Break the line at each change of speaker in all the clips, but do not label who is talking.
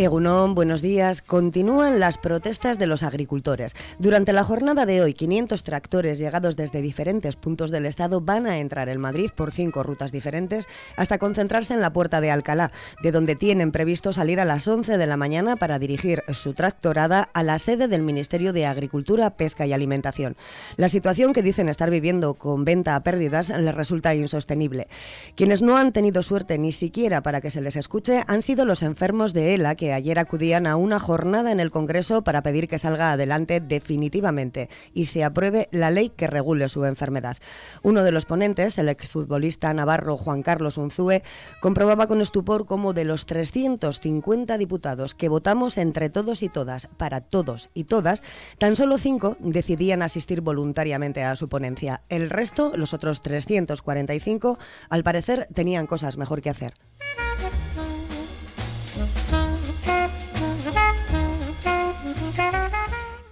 Egunon, buenos días. Continúan las protestas de los agricultores. Durante la jornada de hoy, 500 tractores llegados desde diferentes puntos del Estado van a entrar en Madrid por cinco rutas diferentes hasta concentrarse en la puerta de Alcalá, de donde tienen previsto salir a las 11 de la mañana para dirigir su tractorada a la sede del Ministerio de Agricultura, Pesca y Alimentación. La situación que dicen estar viviendo con venta a pérdidas les resulta insostenible. Quienes no han tenido suerte ni siquiera para que se les escuche han sido los enfermos de ELA que ayer acudían a una jornada en el Congreso para pedir que salga adelante definitivamente y se apruebe la ley que regule su enfermedad. Uno de los ponentes, el exfutbolista navarro Juan Carlos Unzúe, comprobaba con estupor cómo de los 350 diputados que votamos entre todos y todas, para todos y todas, tan solo cinco decidían asistir voluntariamente a su ponencia. El resto, los otros 345, al parecer tenían cosas mejor que hacer.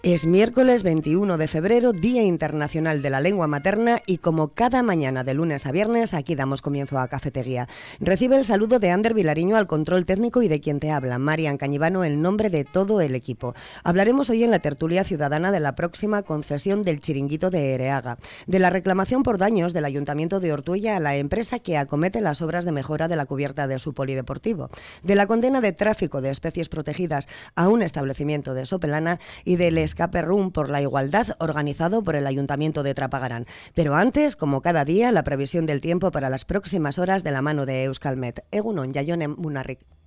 Es miércoles 21 de febrero, Día Internacional de la Lengua Materna y como cada mañana de lunes a viernes, aquí damos comienzo a Cafetería. Recibe el saludo de Ander Vilariño al control técnico y de quien te habla, Marian Cañivano, en nombre de todo el equipo. Hablaremos hoy en la tertulia ciudadana de la próxima concesión del chiringuito de Ereaga, de la reclamación por daños del Ayuntamiento de Ortuella a la empresa que acomete las obras de mejora de la cubierta de su polideportivo, de la condena de tráfico de especies protegidas a un establecimiento de Sopelana y del Escape Room por la Igualdad organizado por el Ayuntamiento de Trapagarán. Pero antes, como cada día, la previsión del tiempo para las próximas horas de la mano de Euskalmet. Egunon, Yayone Munarrik.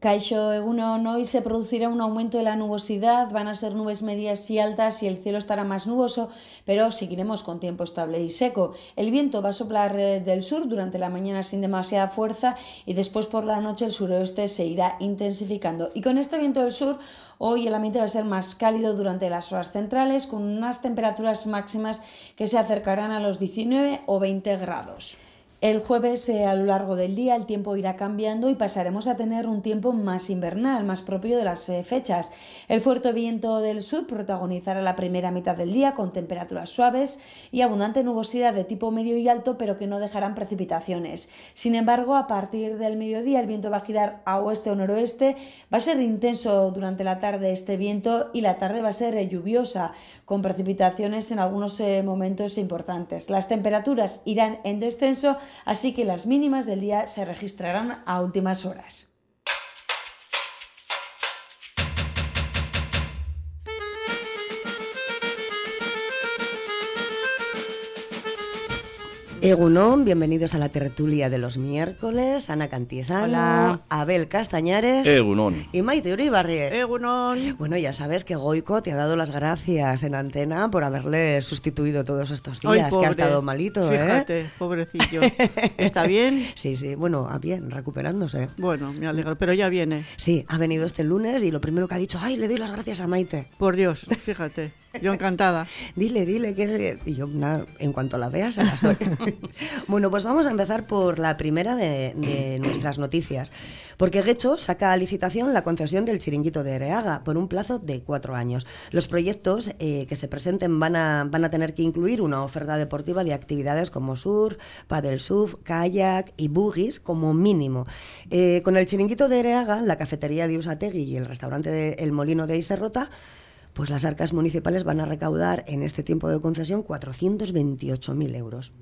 Caixo Egunon, hoy se producirá un aumento de la nubosidad, van a ser nubes medias y altas y el cielo estará más nuboso, pero seguiremos con tiempo estable y seco. El viento va a soplar eh, del sur durante la mañana sin demasiada fuerza y después por la noche el suroeste se irá intensificando. Y con este viento del sur, hoy el ambiente va a ser más cálido durante las horas centrales, con unas temperaturas máximas que se acercarán a los 19 o 20 grados. El jueves eh, a lo largo del día el tiempo irá cambiando y pasaremos a tener un tiempo más invernal, más propio de las eh, fechas. El fuerte viento del sur protagonizará la primera mitad del día con temperaturas suaves y abundante nubosidad de tipo medio y alto, pero que no dejarán precipitaciones. Sin embargo, a partir del mediodía el viento va a girar a oeste o noroeste, va a ser intenso durante la tarde este viento y la tarde va a ser eh, lluviosa, con precipitaciones en algunos momentos importantes. Las temperaturas irán en descenso así que las mínimas del día se registrarán a últimas horas.
Egunon, bienvenidos a la tertulia de los miércoles. Ana Cantisano,
Hola.
Abel Castañares
Egunon.
y Maite Uribarri.
Egunon.
Bueno, ya sabes que Goico te ha dado las gracias en antena por haberle sustituido todos estos
Ay,
días, que ha estado malito, ¿eh?
Fíjate, pobrecillo. ¿Está bien?
Sí, sí, bueno, ah, bien, recuperándose.
Bueno, me alegro, pero ya viene.
Sí, ha venido este lunes y lo primero que ha dicho, ay, le doy las gracias a Maite.
Por Dios, fíjate. Yo encantada.
Dile, dile que... Yo, nada, en cuanto la veas, se las doy. bueno, pues vamos a empezar por la primera de, de nuestras noticias. Porque Guecho saca a licitación la concesión del chiringuito de Ereaga por un plazo de cuatro años. Los proyectos eh, que se presenten van a, van a tener que incluir una oferta deportiva de actividades como surf, paddle surf, kayak y buggies como mínimo. Eh, con el chiringuito de Ereaga, la cafetería de Usategui y el restaurante de El Molino de Iserrota pues las arcas municipales van a recaudar en este tiempo de concesión 428.000 euros.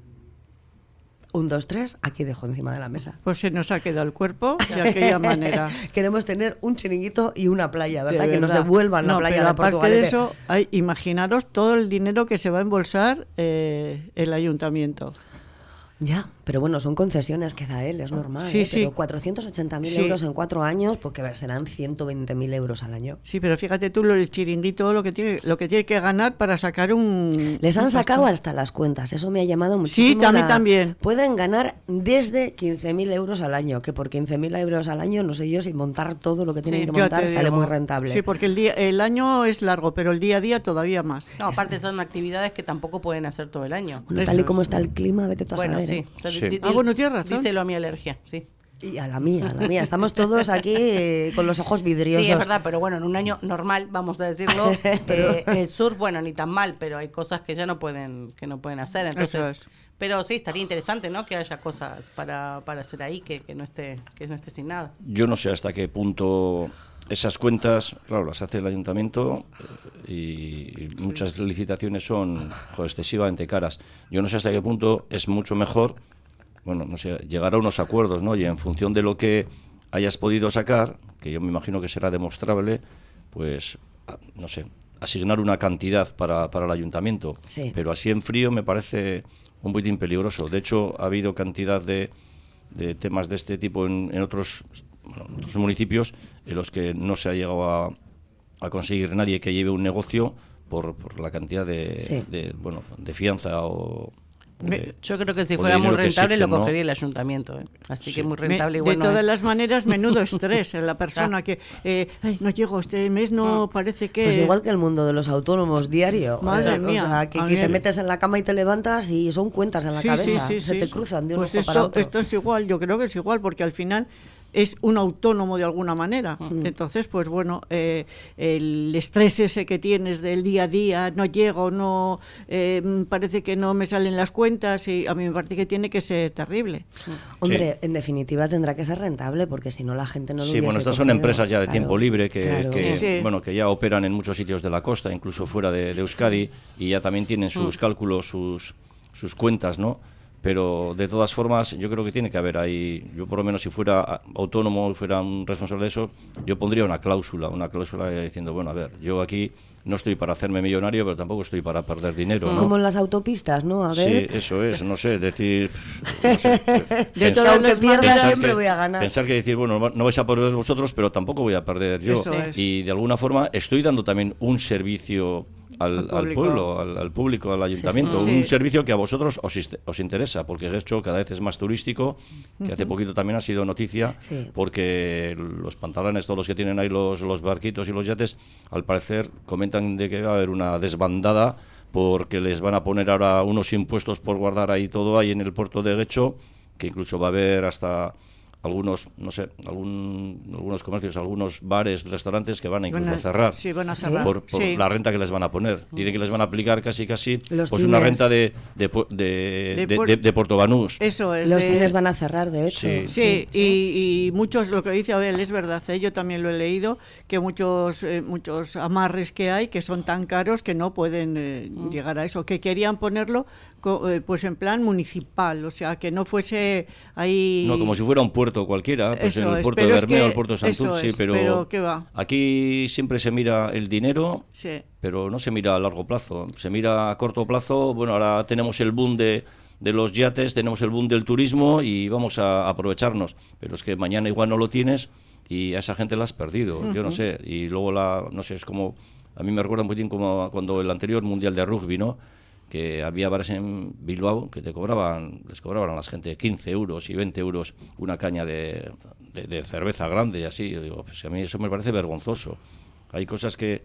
Un, dos, tres, aquí dejo encima de la mesa.
Pues se nos ha quedado el cuerpo de aquella manera.
Queremos tener un chiringuito y una playa, ¿verdad? Que nos devuelvan la playa
pero
de
aparte de eso, hay, imaginaros todo el dinero que se va a embolsar eh, el ayuntamiento.
Ya, pero bueno, son concesiones que da él, es normal.
Sí,
¿eh?
sí.
Pero 480.000
Sí.
euros en cuatro años, porque serán 120.000 euros al año.
Sí, pero fíjate tú lo del chiringuito, lo que tiene, lo que tiene que ganar para sacar un.
Les han
un
sacado hasta las cuentas, eso me ha llamado muchísimo.
Sí, a mí
la-
también.
Pueden ganar desde 15.000 euros al año, que por 15.000 euros al año, no sé yo, si montar todo lo que tienen
Sí,
que montar sale
digo.
muy rentable.
Sí, porque el, día, el año es largo, pero el día a día todavía más.
No, aparte son actividades que tampoco pueden hacer todo el año.
Bueno, tal y como está el clima, vete tú a
Bueno,
saber.
sí.
¿eh?
Sí.
Ah, bueno, tienes razón.
Díselo a mi alergia, sí.
Y a la mía, a la mía. Estamos todos aquí eh, con los ojos vidriosos.
Sí, es verdad, pero bueno, en un año normal, vamos a decirlo, eh, el surf, bueno, ni tan mal, pero hay cosas que ya no pueden, que no pueden hacer. Entonces,
Eso es.
pero sí, estaría interesante, ¿no? Que haya cosas para, para hacer ahí, que, que no esté, que no esté sin nada.
Yo no sé hasta qué punto esas cuentas, claro, las hace el ayuntamiento eh, y, muchas licitaciones son excesivamente caras. Yo no sé hasta qué punto es mucho mejor, bueno, no sé, llegar a unos acuerdos, ¿no? Y en función de lo que hayas podido sacar, que yo me imagino que será demostrable, pues, no sé, asignar una cantidad para, para el ayuntamiento.
Sí.
Pero así en frío me parece un poquitín peligroso. De hecho, ha habido cantidad de, de temas de este tipo en, en otros, bueno, en otros municipios en los que no se ha llegado a, a conseguir nadie que lleve un negocio por, por la cantidad de,
Sí.
de, bueno, de fianza o... de-
Yo creo que si
de
fuera muy
que
rentable lo cogería el ayuntamiento. ¿eh? Así que
Sí.
muy
Me-
rentable
de
igual no
todas
es.
las maneras, menudo estrés en la persona que eh, "Ay, no llego este mes, no parece que.
Pues igual que el mundo de los autónomos diario.
Madre
Eh,
mía,
O sea, que, que te metes en la cama y te levantas y son cuentas en la
Sí,
cabeza.
sí, sí,
Se
sí.
te cruzan de un
Pues
ojo para
esto,
otro.
esto es igual, yo creo que es igual, porque al final es un autónomo de alguna manera. Entonces, pues bueno, eh, el estrés ese que tienes del día a día, no llego, no eh, parece que no me salen las cuentas y a mí me parece que tiene que ser terrible.
Hombre, en definitiva tendrá que ser rentable porque si no la gente no lo
Sí, bueno, estas son empresas ya de
Claro,
tiempo libre que,
claro.
que,
Sí.
bueno, que ya operan en muchos sitios de la costa, incluso fuera de, de Euskadi, y ya también tienen sus
Mm.
cálculos, sus, sus cuentas, ¿no? Pero de todas formas, yo creo que tiene que haber ahí, yo por lo menos si fuera autónomo, fuera un responsable de eso, yo pondría una cláusula, una cláusula diciendo, bueno, a ver, yo aquí no estoy para hacerme millonario, pero tampoco estoy para perder dinero, ¿no?
Como en las autopistas, ¿no? A
Sí,
ver.
eso es, no sé, decir... no sé, pensar-
todas
aunque
las
pierda
maneras-
siempre
que-
voy a ganar.
Pensar que decir, bueno, no vais a perder vosotros, pero tampoco voy a perder yo.
Eso es.
Y de alguna forma estoy dando también un servicio al,
Al
pueblo, al, al público, al ayuntamiento.
sí.
Un servicio que a vosotros os, os interesa, porque de hecho cada vez es más turístico, que hace poquito también ha sido noticia,
Sí.
porque los pantalones, todos los que tienen ahí los, los barquitos y los yates, al parecer comentan de que va a haber una desbandada porque les van a poner ahora unos impuestos por guardar ahí todo ahí en el puerto de Guecho, que incluso va a haber hasta algunos, no sé, algún, algunos comercios, algunos bares, restaurantes que van a incluso
Van a-
a cerrar.
sí, van a cerrar.
Por, por
Sí.
la renta que les van a poner. Dicen que les van a aplicar casi, casi,
Los
pues una renta de, de, de,
De
de,
puer-
de- de Puerto Banús.
Eso es.
Los
de-
cines van a cerrar, de hecho.
Sí.
Sí, y, y muchos, lo que dice Abel es verdad, ¿eh? yo también lo he leído, que muchos eh, muchos amarres que hay que son tan caros que no pueden eh,
Mm.
llegar a eso, que querían ponerlo co- eh, pues en plan municipal, o sea, que no fuese ahí...
No, como si fuera un puerto cualquiera, pues
Eso
en el
es,
puerto de Bermeo, el puerto de Santurce,
es,
pero,
pero ¿qué va?
aquí siempre se mira el dinero,
Sí.
pero no se mira a largo plazo, se mira a corto plazo, bueno, ahora tenemos el boom de, de los yates, tenemos el boom del turismo y vamos a aprovecharnos, pero es que mañana igual no lo tienes y a esa gente la has perdido, yo no sé, y luego la, no sé, es como, a mí me recuerda un poquitín como cuando el anterior Mundial de Rugby, ¿no?, que había bares en Bilbao que te cobraban, les cobraban a la gente 15 euros y 20 euros una caña de, de- de cerveza grande y así. Yo digo, pues a mí eso me parece vergonzoso. Hay cosas que,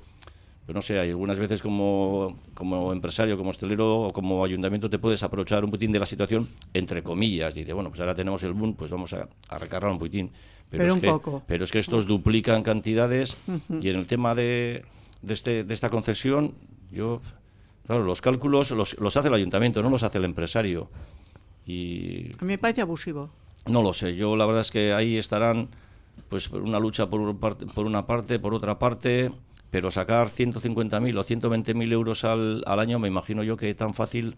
no sé, hay algunas veces como, como empresario, como hostelero o como ayuntamiento te puedes aprovechar un poquitín de la situación, entre comillas. Dice, bueno, pues ahora tenemos el boom, pues vamos a, a recargar un poquitín.
Pero
es
un
que,
poco.
Pero es que estos duplican cantidades y en el tema de, de, este, de esta concesión, yo, claro, los cálculos los, los hace el ayuntamiento, no los hace el empresario. Y
A mí me parece abusivo.
no lo sé, yo la verdad es que ahí estarán pues por una lucha por, un parte- por una parte, por otra parte, pero sacar 150.000 o 120.000 euros al, al año me imagino yo que tan fácil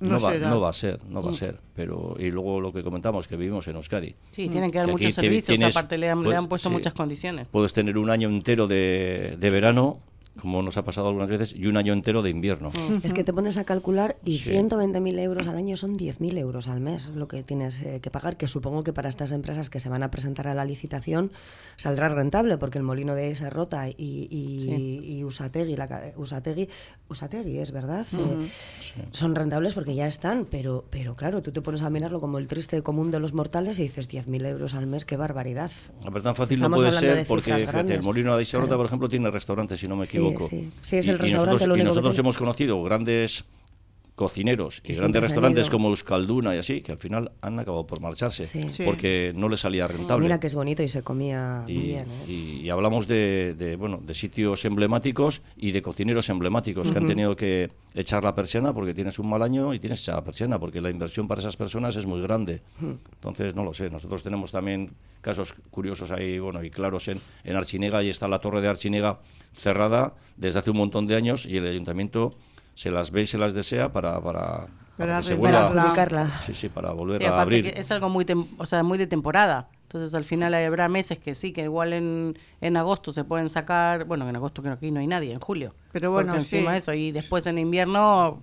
no,
No
va, no va a ser, no va a ser. Pero y luego lo que comentamos que vivimos en Euskadi.
Sí, tienen que dar
Que
muchos servicios,
tienes-
aparte le han, le
pues,
han puesto
sí.
muchas condiciones.
Puedes tener un año entero de, de verano, como nos ha pasado algunas veces, y un año entero de invierno.
Es que te pones a calcular y
Sí.
120.000 euros al año son 10.000 euros al mes lo que tienes eh, que pagar, que supongo que para estas empresas que se van a presentar a la licitación saldrá rentable, porque el molino de se rota y, y, y Usategui, la, Usategui, Usategui es verdad, Eh, son rentables porque ya están, pero, pero claro, tú te pones a mirarlo como el triste común de los mortales y dices 10.000 euros al mes, qué barbaridad.
A ver, tan fácil
Estamos
no puede ser porque fíjate, el. Molino de Iserrota,
Claro.
por ejemplo, tiene restaurante, si no me
Sí,
equivoco.
sí. Sí, es el
y
restaurante
nosotros,
lo
y
único que
nosotros
tiene.
hemos conocido grandes cocineros y,
Y
grandes restaurantes como Euskalduna y así, que al final han acabado por marcharse
Sí.
Sí.
porque no les salía rentable.
Mira que es bonito y se comía
y,
bien. ¿eh?
y- y hablamos de, de, bueno de sitios emblemáticos y de cocineros emblemáticos que han tenido que echar la persiana porque tienes un mal año y tienes que echar la persiana porque la inversión para esas personas es muy grande entonces no lo sé nosotros tenemos también casos curiosos ahí bueno y claros en, en Archinega y está la torre de Archinega cerrada desde hace un montón de años y el ayuntamiento se las ve y se las desea para para,
Para
que se
arreglarla.
Para
vuelva
adjudicarla.
sí sí para volver
Sí,
a abrir
es algo muy, tem- o sea, muy de temporada. Entonces al final habrá meses que sí, que igual en, en agosto se pueden sacar, bueno, en agosto que aquí no hay nadie, en julio.
Pero bueno,
Porque encima
sí.
eso, y después en invierno...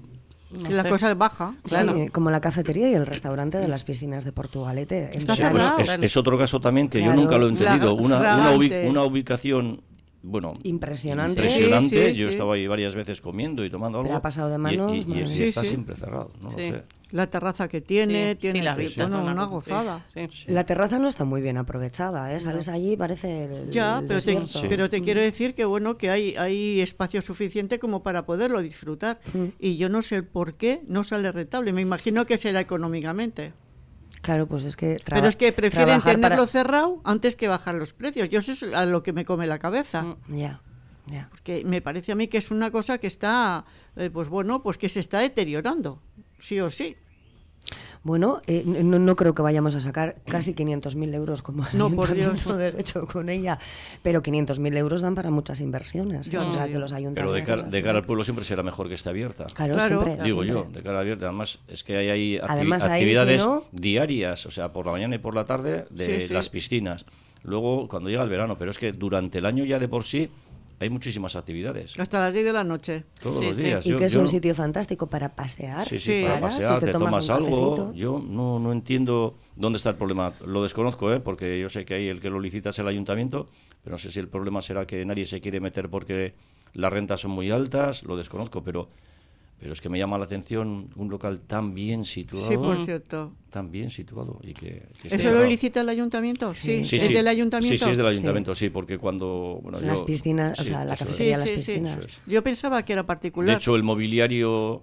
no
Y la
sé.
cosa baja.
Claro.
Sí, como la cafetería y el restaurante de las piscinas de Portugalete. en
Sí, pues es, es otro caso también que
Claro.
yo nunca lo he entendido. Una, una ubicación, bueno,
Impresionante.
impresionante.
Sí, sí,
yo
sí.
estaba ahí varias veces comiendo y tomando algo.
Pero ha pasado de
y-
manos,
y, está siempre cerrado. No
Sí.
lo sé.
La terraza que tiene,
Sí,
tiene bueno,
son
una
sí,
gozada.
sí.
La terraza no está muy bien aprovechada, ¿eh? Sales allí y parece el,
Ya,
el
pero te, pero te quiero decir que bueno que hay, hay espacio suficiente como para poderlo disfrutar. Y yo no sé por qué no sale rentable. Me imagino que será económicamente.
Claro, pues es que
Pero es que prefieren
para-
tenerlo cerrado antes que bajar los precios. Yo eso es a lo que me come la cabeza.
Ya, ya.
Porque me parece a mí que es una cosa que está, eh, pues bueno, pues que se está deteriorando, sí o sí.
Bueno, eh, no, no creo que vayamos a sacar casi 500.000 euros como
No, por
ayuntamiento,
Dios.
de hecho con ella, pero 500.000 euros dan para muchas inversiones. ¿eh? O sea, que los
Pero
ayuntamientos...
de cara, de cara al pueblo siempre será mejor que esté abierta.
Claro,
Claro.
siempre,
Digo yo, de cara abierta. Además, es que hay ahí activi-
Además, ahí,
actividades
si no-
diarias, o sea, por la mañana y por la tarde, de
Sí, sí.
las piscinas. Luego, cuando llega el verano, pero es que durante el año ya de por sí hay muchísimas actividades.
Hasta las 10 de la noche.
Todos
Sí,
los
sí.
días.
Y
Yo-
que es
yo
un sitio fantástico para pasear.
Sí, sí, para pasear,
te
te,
tomas
tomas
un
algo.
cafecito.
Yo no, no entiendo dónde está el problema. Lo desconozco, ¿eh? porque yo sé que ahí el que lo licita es el ayuntamiento, pero no sé si el problema será que nadie se quiere meter porque las rentas son muy altas, lo desconozco, pero, pero es que me llama la atención un local tan bien situado.
Sí, por cierto.
Tan bien situado. Y que,
¿Eso lo licita el ayuntamiento? Sí,
Sí,
¿es
sí.
del ayuntamiento?
Sí, sí, es del ayuntamiento, sí, porque cuando... Bueno,
Las
yo-
piscinas, o sea, la cafetería,
Sí,
las
sí, sí.
piscinas.
Es.
Yo pensaba que era particular.
De hecho, el mobiliario,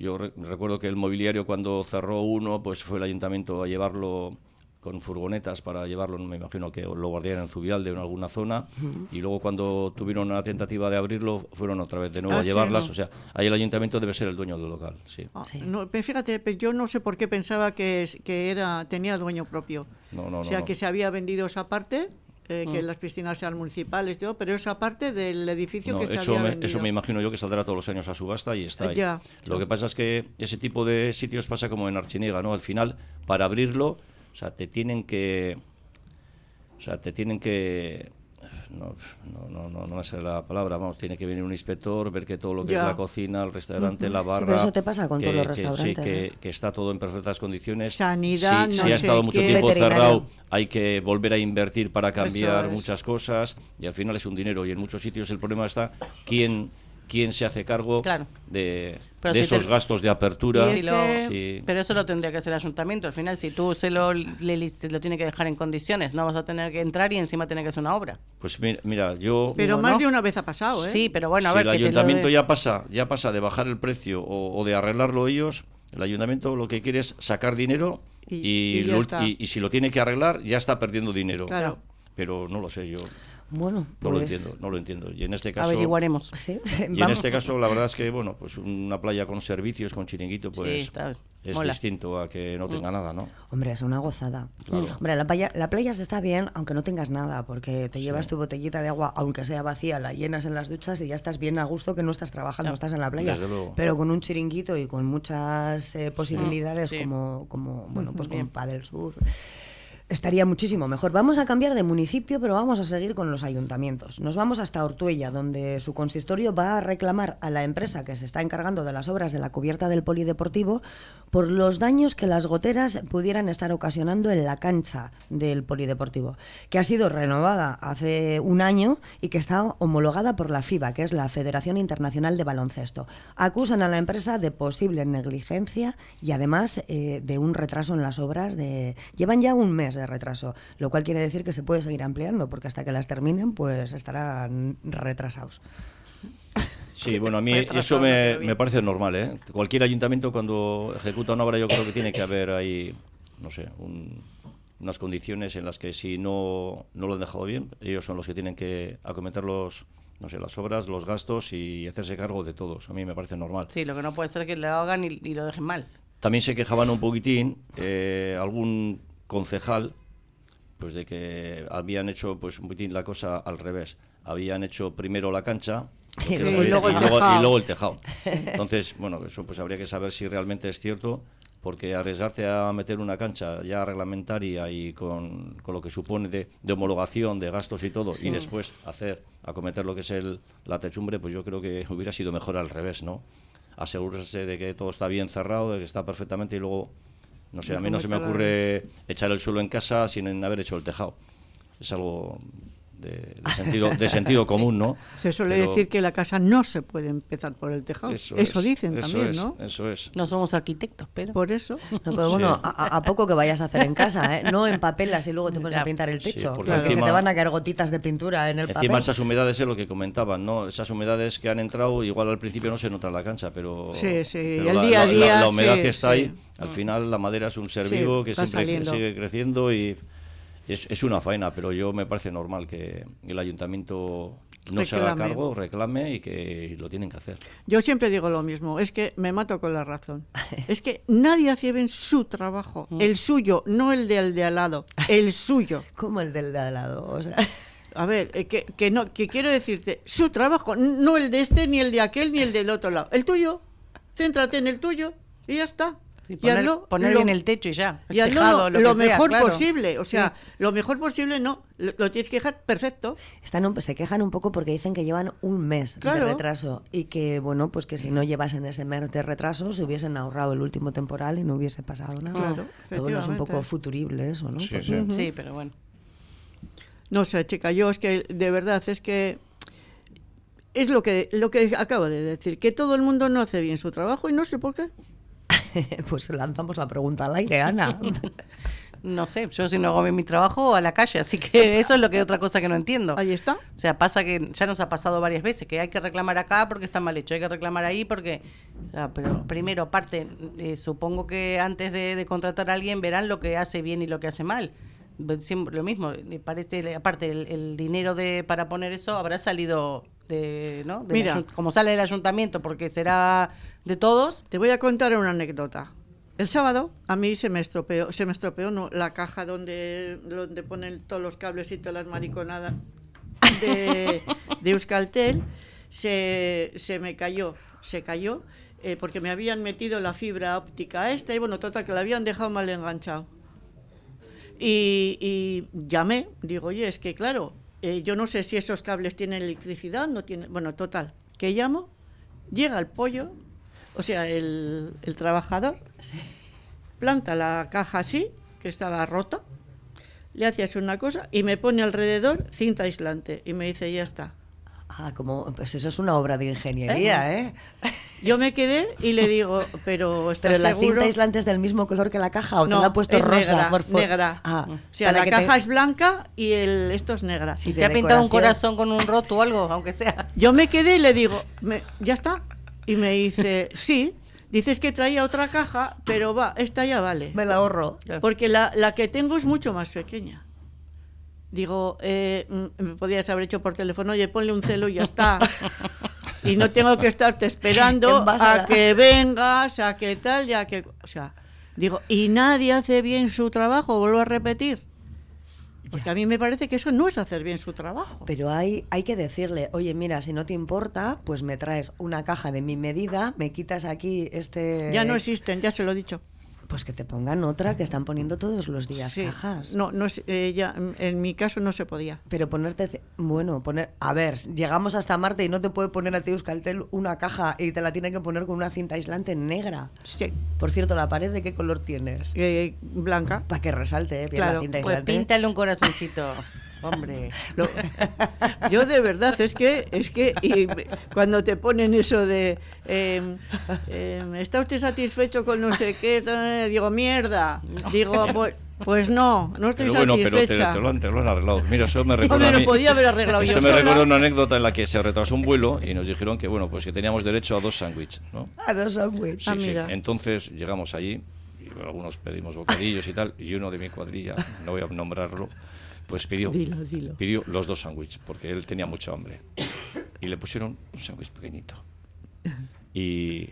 yo re- recuerdo que el mobiliario cuando cerró uno, pues fue el ayuntamiento a llevarlo con furgonetas para llevarlo, me imagino que lo guardarían en Zubialde o en alguna zona, y luego cuando tuvieron una tentativa de abrirlo, fueron otra vez de nuevo
Ah,
a
sí,
llevarlas,
no.
o sea, ahí el ayuntamiento debe ser el dueño del local, sí.
Ah,
Sí.
no, pero fíjate, yo no sé por qué pensaba que, es- que era tenía dueño propio.
No, no,
o sea,
no,
que se había vendido esa parte, eh,
Mm.
que las piscinas sean municipales, y todo, pero esa parte del edificio
No,
que se
eso,
había
me,
vendido.
eso me imagino yo que saldrá todos los años a subasta y está ahí.
Ya.
Lo que pasa es que ese tipo de sitios pasa como en Archinega, ¿no? Al final, para abrirlo, o sea, te tienen que... O sea, te tienen que... No, no, no, no, sale la palabra, vamos, tiene que venir un inspector, ver que todo lo que
Ya.
es la cocina, el restaurante, la barra...
pero eso te pasa con
que-
todos los
que- sí,
restaurantes,
que, está todo en perfectas condiciones.
Sanidad,
si, si ha estado mucho tiempo cerrado, hay que volver a invertir para cambiar
es.
muchas cosas y al final es un dinero y en muchos sitios el problema está quién quién se hace cargo
Claro.
de,
Pero
de
si te-
esos gastos de apertura.
Y
Si lo-
ese-
Sí.
Pero eso lo tendría que hacer el ayuntamiento. Al final, si tú se lo, le, lo tiene que dejar en condiciones, no vas a tener que entrar y encima tener que hacer una obra.
Pues mira, mira, yo
Pero más
¿no?
de una vez ha pasado, ¿eh?
Sí, pero bueno, a
si
ver
el
que
ayuntamiento ya pasa ya pasa de bajar el precio o, o de arreglarlo ellos, el ayuntamiento lo que quiere es sacar dinero
Y-
y,
y ya
lo-
está.
y- y si lo tiene que arreglar ya está perdiendo dinero.
Claro.
Pero no lo sé yo,
Bueno,
no lo
pues,
entiendo, no lo entiendo. Y en este caso
Averiguaremos.
Sí,
Y en este caso, la verdad es que, bueno, pues una playa con servicios, con chiringuito, pues
está-
es
mola.
distinto a que no tenga nada, ¿no?
Hombre, es una gozada.
Claro.
Hombre, la playa, la playa se está bien, aunque no tengas nada, porque te llevas tu botellita de agua, aunque sea vacía, la llenas en las duchas y ya estás bien a gusto que no estás trabajando, estás en la playa.
Desde luego.
Pero con un chiringuito y con muchas eh, posibilidades
Sí.
como, como, bueno, pues como Padel Sur. Estaría muchísimo mejor. Vamos a cambiar de municipio, pero vamos a seguir con los ayuntamientos. Nos vamos hasta Ortuella, donde su consistorio va a reclamar a la empresa que se está encargando de las obras de la cubierta del polideportivo por los daños que las goteras pudieran estar ocasionando en la cancha del polideportivo, que ha sido renovada hace un año y que está homologada por la FIBA, que es la Federación Internacional de Baloncesto. Acusan a la empresa de posible negligencia y además eh, de un retraso en las obras. De... Llevan ya un mes de retraso, lo cual quiere decir que se puede seguir ampliando, porque hasta que las terminen, pues estarán retrasados.
Sí, bueno, a mí eso me, me parece normal, ¿eh? Cualquier ayuntamiento cuando ejecuta una obra yo creo que tiene que haber ahí, no sé, un- unas condiciones en las que si no, no lo han dejado bien, ellos son los que tienen que acometer los, no sé, las obras, los gastos y hacerse cargo de todos. A mí me parece normal.
Sí, lo que no puede ser es que lo hagan y, y lo dejen mal.
También se quejaban un poquitín eh, algún concejal pues de que habían hecho pues un poquitín la cosa al revés. Habían hecho primero la cancha
Y luego el
y luego el tejado. Entonces, bueno, eso pues habría que saber si realmente es cierto, porque arriesgarte a meter una cancha ya reglamentaria y con, con lo que supone de, de homologación, de gastos y todo, y después hacer, acometer lo que es el, la techumbre, pues yo creo que hubiera sido mejor al revés, ¿no? Asegurarse de que todo está bien cerrado, de que está perfectamente y luego, no sé, a mí no se me ocurre echar el suelo en casa sin haber hecho el tejado. Es algo de, de sentido, de sentido común, ¿no?
Se suele
Pero-
decir que la casa no se puede empezar por el tejado. Eso,
es,
dicen
eso
también,
es,
¿no?
Eso es.
No somos arquitectos, pero...
Por eso.
No, pero bueno, a, a- a poco que vayas a hacer en casa, ¿eh? No empapelas y luego te pones a pintar el
Sí,
techo.
porque
porque se
encima-
te van a caer gotitas de pintura en el
Encima
papel.
esas humedades es lo que comentaban, ¿no? Esas humedades que han entrado, igual al principio no se nota en la cancha, pero,
Sí, sí,
pero
el
la,
día a día,
la- la humedad
sí,
que está
sí.
ahí, al final la madera es un ser vivo que siempre
saliendo.
sigue creciendo y es, es una faena, pero yo me parece normal que el ayuntamiento no se haga cargo, reclame y que lo tienen que hacer.
Yo siempre digo lo mismo, es que me mato con la razón. Es que nadie hace bien su trabajo, el suyo, no el del de al lado, el suyo.
Como el del de al lado. O sea,
A ver, eh, que, que no, que quiero decirte, su trabajo, no el de este, ni el de aquel, ni el del otro lado. El tuyo, céntrate en el tuyo y ya está.
Sí,
y
poner
lo-
bien el techo y ya.
y hazlo
tejado,
lo,
lo,
lo
que sea,
mejor
claro.
posible. O sea, lo mejor posible no, lo, lo tienes que dejar perfecto.
están un- se quejan un poco porque dicen que llevan un mes
Claro.
de retraso y que, bueno, pues que si no llevasen ese mes de retraso se hubiesen ahorrado el último temporal y no hubiese pasado nada.
Claro,
Pero bueno, es un poco futurible eso, ¿no?
Sí,
Porque-
sí.
Sí, pero bueno.
No sé, chica, yo es que de verdad es que es lo que lo que acabo de decir, que todo el mundo no hace bien su trabajo y no sé por qué.
pues lanzamos la pregunta al aire, Ana.
No sé, yo si no hago bien mi trabajo a la calle, así que eso es lo que otra cosa que no entiendo.
Ahí está.
O sea, pasa que ya nos ha pasado varias veces que hay que reclamar acá porque está mal hecho, hay que reclamar ahí porque. O sea, pero primero, aparte, eh, supongo que antes de, de contratar a alguien verán lo que hace bien y lo que hace mal. Siempre lo mismo, parece, aparte, el, el dinero de para poner eso habrá salido de. ¿no? Del
Mira.
como sale del ayuntamiento, porque será de todos.
Te voy a contar una anécdota. El sábado a mí se me estropeó, se me estropeó no, la caja donde, donde ponen todos los cables y todas las mariconadas de, de Euskaltel. Se, se me cayó, se cayó eh, porque me habían metido la fibra óptica esta y bueno, total, que la habían dejado mal enganchado. Y, y llamé, digo, oye, es que claro, eh, yo no sé si esos cables tienen electricidad, no tienen. Bueno, total, que llamo, llega el pollo, o sea, el, el trabajador, planta la caja así, que estaba rota, le hace así una cosa y me pone alrededor cinta aislante y me dice, ya está.
Ah, como, pues eso es una obra de ingeniería, ¿eh?
Yo me quedé y le digo, pero ¿estás
Pero la
seguro?
cinta aislante es del mismo color que la caja o te
No,
la ha puesto
es
rosa.
negra,
por favor?
negra.
Ah,
O sea, la caja
te-
es blanca y el, esto es negra.
Sí,
Te ha pintado un corazón con un roto o algo, aunque sea.
Yo me quedé y le digo, "Me- ¿ya está? Y me dice, sí. Dices que traía otra caja, pero va, esta ya vale.
Me la ahorro.
Porque la, la que tengo es mucho más pequeña. Digo, eh, me podías haber hecho por teléfono, oye, ponle un celo y ya está. y no tengo que estarte esperando
a
que vengas, a que tal, ya que... O sea, digo, y nadie hace bien su trabajo, vuelvo a repetir. Porque a mí me parece que eso no es hacer bien su trabajo.
Pero hay, hay que decirle, oye, mira, si no te importa, pues me traes una caja de mi medida, me quitas aquí este...
Ya no existen, ya se lo he dicho.
Pues que te pongan otra que están poniendo todos los días
Sí.
cajas.
No, no es- eh, ya, en mi caso no se podía.
Pero ponerte, bueno, poner, a ver, llegamos hasta Marte y no te puede poner a ti Euskaltel una caja y te la tienen que poner con una cinta aislante negra.
Sí.
Por cierto, ¿la pared de qué color tienes?
Eh, blanca.
Para que resalte, eh, bien
Claro,
la cinta
Pues
aislante.
píntale un corazoncito. Hombre.
Lo- yo de verdad es que es que y me- cuando te ponen eso de eh, eh, está usted satisfecho con no sé qué digo mierda digo pues, Pues no, no estoy
Pero bueno, pero te, lo han, te lo han arreglado. Mira, eso me recuerda
Hombre,
a
lo
mí-
podía haber arreglado yo
Eso me
sola.
recuerda una anécdota en la que se retrasó un vuelo y nos dijeron que bueno, pues que teníamos derecho a dos sándwiches, ¿no?
A dos sándwiches.
Sí,
Ah,
sí. Entonces llegamos allí y algunos pedimos bocadillos y tal, y uno de mi cuadrilla, no voy a nombrarlo, pues pidió,
Dilo, dilo.
pidió los dos sándwiches porque él tenía mucha hambre. Y le pusieron un sándwich pequeñito. Y,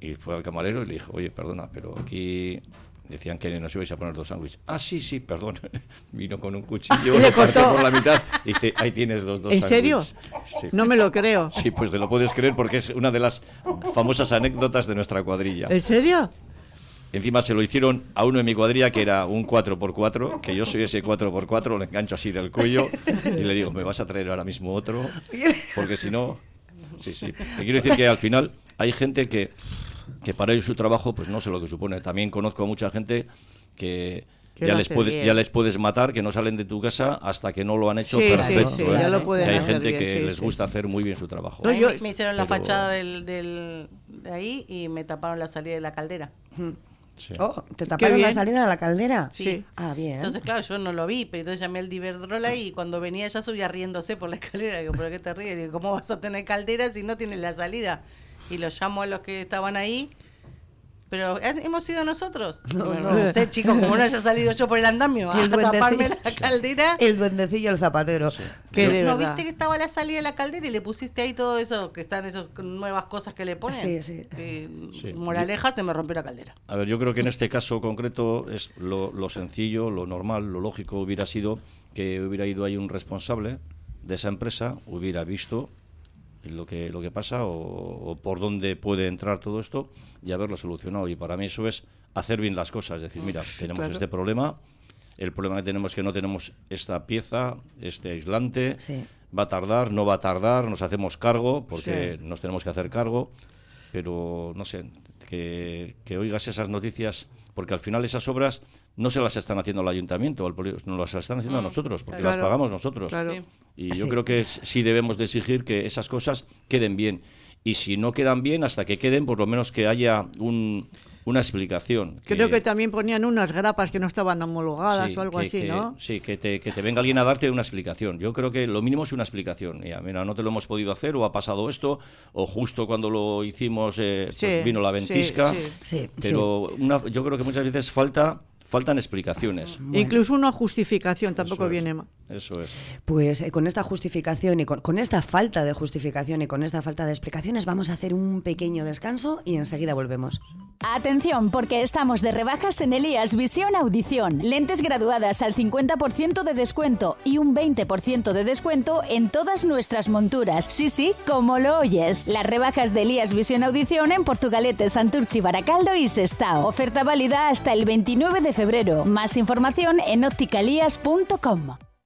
y fue al camarero y le dijo, oye, perdona, pero aquí decían que nos ibais a poner dos sándwiches. Ah, sí, sí, perdón. Vino con un cuchillo,
le
lo
cortó.
por la mitad y dice, ahí tienes los dos
¿En serio?
sándwiches". Sí.
No me lo creo.
Sí, pues te lo puedes creer porque es una de las famosas anécdotas de nuestra cuadrilla.
¿En serio?
Encima se lo hicieron a uno de mi cuadrilla que era un 4x4, que yo soy ese 4x4, lo engancho así del cuello y le digo, me vas a traer ahora mismo otro, porque si no... Sí, sí. Te quiero decir que al final hay gente que, que para ellos su trabajo pues no sé lo que supone. También conozco a mucha gente que...
Que
ya les, puedes,
bien.
ya les puedes matar, que no salen de tu casa hasta que no lo han hecho
Sí, sí,
perfecto.
sí,
¿eh?
ya lo
Que
pueden
hay
hacer
gente
bien,
que
sí,
les
sí,
gusta
sí.
hacer muy bien su trabajo.
No, yo-
me- me hicieron la
pero-
fachada del, del- de ahí y me taparon la salida de la caldera.
Sí.
Oh, ¿te taparon la salida de la caldera?
Sí.
Ah, bien.
Entonces, claro, yo no lo vi, pero entonces llamé al Diverdrola y cuando venía ya subía riéndose por la escalera. Digo, ¿pero qué te ríes? Digo, ¿cómo vas a tener caldera si no tienes la salida? Y los llamo a los que estaban ahí. Pero ¿has- hemos sido nosotros.
No,
Bueno,
no.
sé, chicos, como no haya salido yo por el andamio a taparme la caldera.
El duendecillo, el zapatero.
Que de
¿No
verdad.
viste que estaba la salida de la caldera y le pusiste ahí todo eso, que están esas nuevas cosas que le ponen?
Sí, sí.
Sí.
moraleja, se me rompió la caldera.
A ver, yo creo que en este caso concreto es lo, lo sencillo, lo normal, lo lógico hubiera sido que hubiera ido ahí un responsable de esa empresa, hubiera visto lo que, lo que pasa o, o por dónde puede entrar todo esto y haberlo solucionado. Y para mí eso es hacer bien las cosas, es decir, mira, tenemos
claro.
este problema, el problema que tenemos es que no tenemos esta pieza, este aislante,
Sí.
va a tardar, no va a tardar, nos hacemos cargo porque
Sí.
nos tenemos que hacer cargo, pero no sé, que, que oigas esas noticias, porque al final esas obras no se las están haciendo el ayuntamiento, al poli- nos las están haciendo a nosotros, porque las pagamos nosotros.
claro.
Y yo
Sí.
creo que es- sí debemos de exigir que esas cosas queden bien. Y si no quedan bien, hasta que queden, por lo menos que haya un, una explicación.
Creo que también ponían unas grapas que no estaban homologadas
Sí,
o algo
que-
así,
que-
¿no?
Sí, que te, que te venga alguien a darte una explicación. Yo creo que lo mínimo es una explicación. Ya, mira, no te lo hemos podido hacer, o ha pasado esto, o justo cuando lo hicimos eh, pues vino la ventisca.
sí.
Sí,
Pero una- yo creo que muchas veces falta faltan explicaciones.
Incluso una justificación tampoco
Eso es.
viene mal.
Eso es.
Pues eh, con esta justificación y con, con esta falta de justificación y con esta falta de explicaciones vamos a hacer un pequeño descanso y enseguida volvemos.
Atención, porque estamos de rebajas en Elías Visión Audición. Lentes graduadas al 50% de descuento y un 20% de descuento en todas nuestras monturas. Sí, sí, como lo oyes. Las rebajas de Elías Visión Audición en Portugalete, Santurchi, Baracaldo y Sestao. Oferta válida hasta el 29 de febrero. Más información en opticalías.com.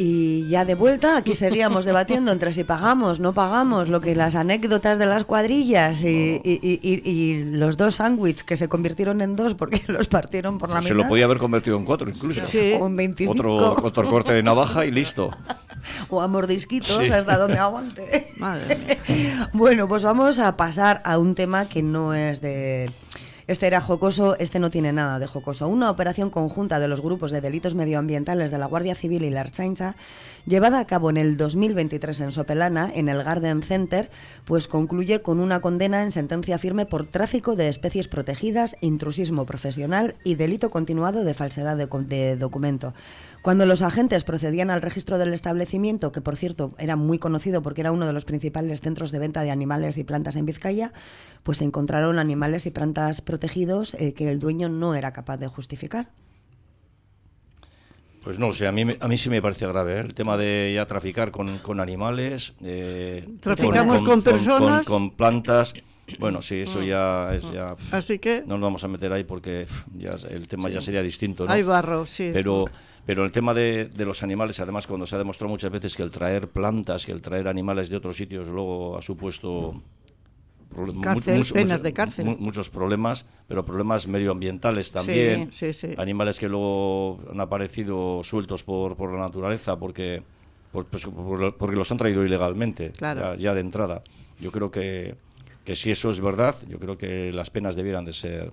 Y ya de vuelta, aquí seguíamos debatiendo entre si pagamos, no pagamos, lo que las anécdotas de las cuadrillas y, y- y- y- y los dos sándwiches que se convirtieron en dos porque los partieron por la
Se
mitad.
lo podía haber convertido en cuatro incluso.
Sí.
O en 25.
Otro, otro corte de navaja y listo.
o a mordisquitos
Sí.
hasta donde aguante.
Madre mía.
Bueno, pues vamos a pasar a un tema que no es de Este era jocoso, este no tiene nada de jocoso. Una operación conjunta de los grupos de delitos medioambientales de la Guardia Civil y la Archainza, llevada a cabo en el 2023 en Sopelana, en el Garden Center, pues concluye con una condena en sentencia firme por tráfico de especies protegidas, intrusismo profesional y delito continuado de falsedad de documento. Cuando los agentes procedían al registro del establecimiento, que por cierto era muy conocido porque era uno de los principales centros de venta de animales y plantas en Vizcaya, pues se encontraron animales y plantas protegidos eh, que el dueño no era capaz de justificar.
Pues no sé, a mí, me- a mí sí me parece grave ¿eh? el tema de ya traficar con, con animales. eh,
Traficamos con personas.
Con, plantas. Bueno, sí, eso ya es ya.
Así que
No nos vamos a meter ahí porque ya el tema ya sería distinto. ¿no?
hay barro, sí.
Pero, pero el tema de, de los animales, además, cuando se ha demostrado muchas veces que el traer plantas, que el traer animales de otros sitios luego ha supuesto
Cárcel,
mucho-
penas de cárcel.
mu- muchos problemas, pero problemas medioambientales también.
sí, sí.
Animales que luego han aparecido sueltos por, por la naturaleza porque, por- pues, por- porque los han traído ilegalmente,
Claro.
ya, ya de entrada. Yo creo que, que si eso es verdad, yo creo que las penas debieran de ser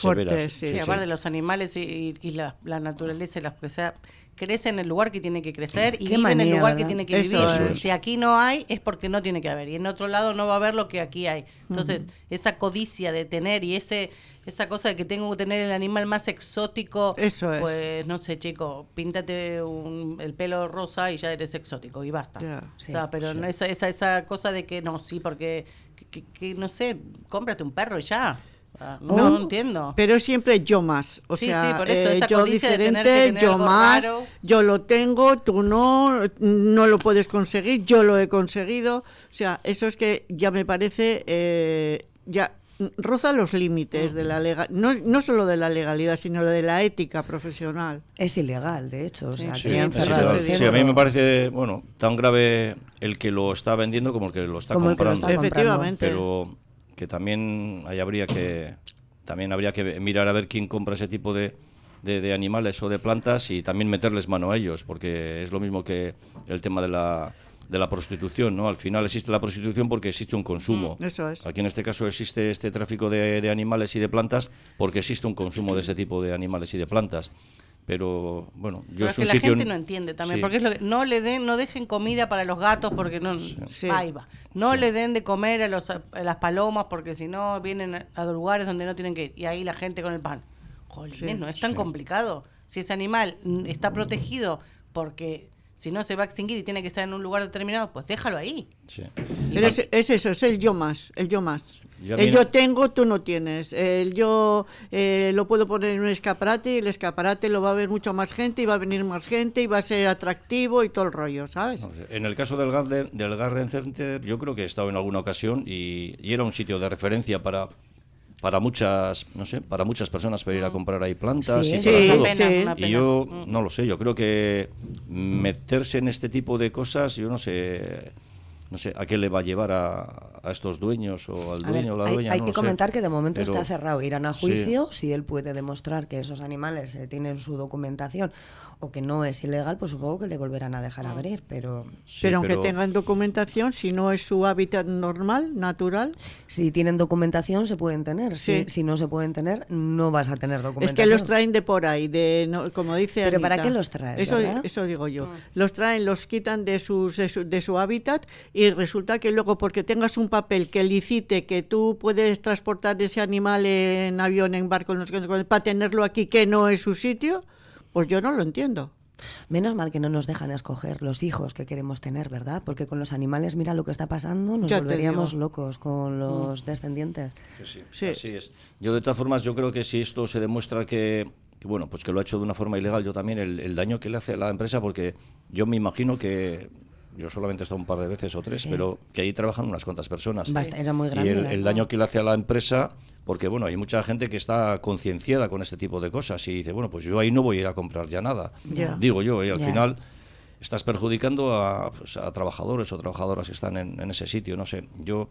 Fuertes,
severas.
sí.
Sí,
Sí,
aparte de los animales y, la, la naturaleza y las que sea, crece en el lugar que tiene que crecer y vive en el lugar
¿verdad?
que tiene que
Eso
vivir.
es.
Si aquí no hay, es porque no tiene que haber. Y en otro lado no va a haber lo que aquí hay. Entonces, esa codicia de tener y ese esa cosa de que tengo que tener el animal más exótico,
Eso es.
pues no sé, chico, píntate un- el pelo rosa y ya eres exótico y basta. O sea, pero no esa, esa, esa cosa de que no, sí, porque, que, que- que, no sé, cómprate un perro y ya. Ah, No,
No,
no entiendo.
Pero siempre yo más. O
Sí,
sea,
sí, por eso,
eh, yo
que
diferente,
tener
yo más,
raro.
yo lo tengo, tú no, no lo puedes conseguir, yo lo he conseguido. O sea, eso es que ya me parece, eh, ya roza los límites de la legal, no, no solo de la legalidad, sino de la ética profesional.
Es ilegal, de hecho. O sea,
Sí,
a mí me parece, bueno, tan grave el que lo está vendiendo como el que lo está
Como el que lo
comprando.
está comprando.
Efectivamente.
Pero que también ahí habría que también habría que mirar a ver quién compra ese tipo de, de, de animales o de plantas y también meterles mano a ellos, porque es lo mismo que el tema de la de la prostitución, ¿no? Al final existe la prostitución porque existe un consumo.
Mm, eso es.
Aquí en este caso existe este tráfico de, de animales y de plantas porque existe un consumo de ese tipo de animales y de plantas. Pero bueno, yo
Pero
es
es que
un
la
sitio
gente no entiende también,
Sí.
porque es lo que- no le den, no dejen comida para los gatos porque no,
Sí.
ahí va. No le den de comer a, los, a las palomas porque si no vienen a, a lugares donde no tienen que ir y ahí la gente con el pan. Jolines,
Sí,
no es tan complicado. Si ese animal está protegido porque si no se va a extinguir y tiene que estar en un lugar determinado, pues déjalo ahí.
Pero es, es eso, es el yo más, el yo más.
Yo
el yo tengo, tú no tienes. El yo eh, lo puedo poner en un escaparate y el escaparate lo va a ver mucho más gente y va a venir más gente y va a ser atractivo y todo el rollo, ¿sabes?
En el caso del Garden, del Garden Center, yo creo que he estado en alguna ocasión y, y era un sitio de referencia para para muchas, no sé, para muchas personas para ir a comprar ahí plantas
Sí,
y
sí,
todo.
pena,
Y yo
Mm.
no lo sé, yo creo que meterse en este tipo de cosas, yo no sé, no sé a qué le va a llevar a, a estos dueños o al dueño o la
hay,
dueña.
hay
no
que
lo sé.
comentar que de momento
Pero-
está cerrado. Irán a
Sí.
juicio si él puede demostrar que esos animales eh, tienen su documentación o que no es ilegal, pues supongo que le volverán a dejar abrir. Pero
Sí,
pero aunque tengan documentación, si no es su hábitat normal, natural,
si tienen documentación se pueden tener. Si,
Sí.
si no se pueden tener, no vas a tener
es
documentación.
que los traen de por ahí, de no- como dice
Pero ¿para qué los traes,
Eso, eso digo yo. Los traen, los quitan de, sus, de, su, de su hábitat y resulta que luego porque tengas un papel que licite que tú puedes transportar ese animal en avión, en barco, no sé qué, para tenerlo aquí que no es su sitio, pues yo no lo entiendo.
Menos mal que no nos dejan escoger los hijos que queremos tener, ¿verdad? Porque con los animales, mira lo que está pasando, nos
Ya
volveríamos locos con los descendientes.
Sí,
Sí.
así es. Yo de todas formas, yo creo que si esto se demuestra que, que, bueno, pues que lo ha hecho de una forma ilegal, yo también el, el daño que le hace a la empresa, porque yo me imagino que yo solamente he estado un par de veces o tres,
Sí.
pero que ahí trabajan unas cuantas personas.
Basta- era muy
Y
grande,
el,
¿eh?
el daño que le hace a la empresa, porque bueno, hay mucha gente que está concienciada con este tipo de cosas y dice, bueno, pues yo ahí no voy a ir a comprar ya nada. Digo yo, y al final estás perjudicando a, pues, a trabajadores o trabajadoras que están en, en ese sitio, no sé. Yo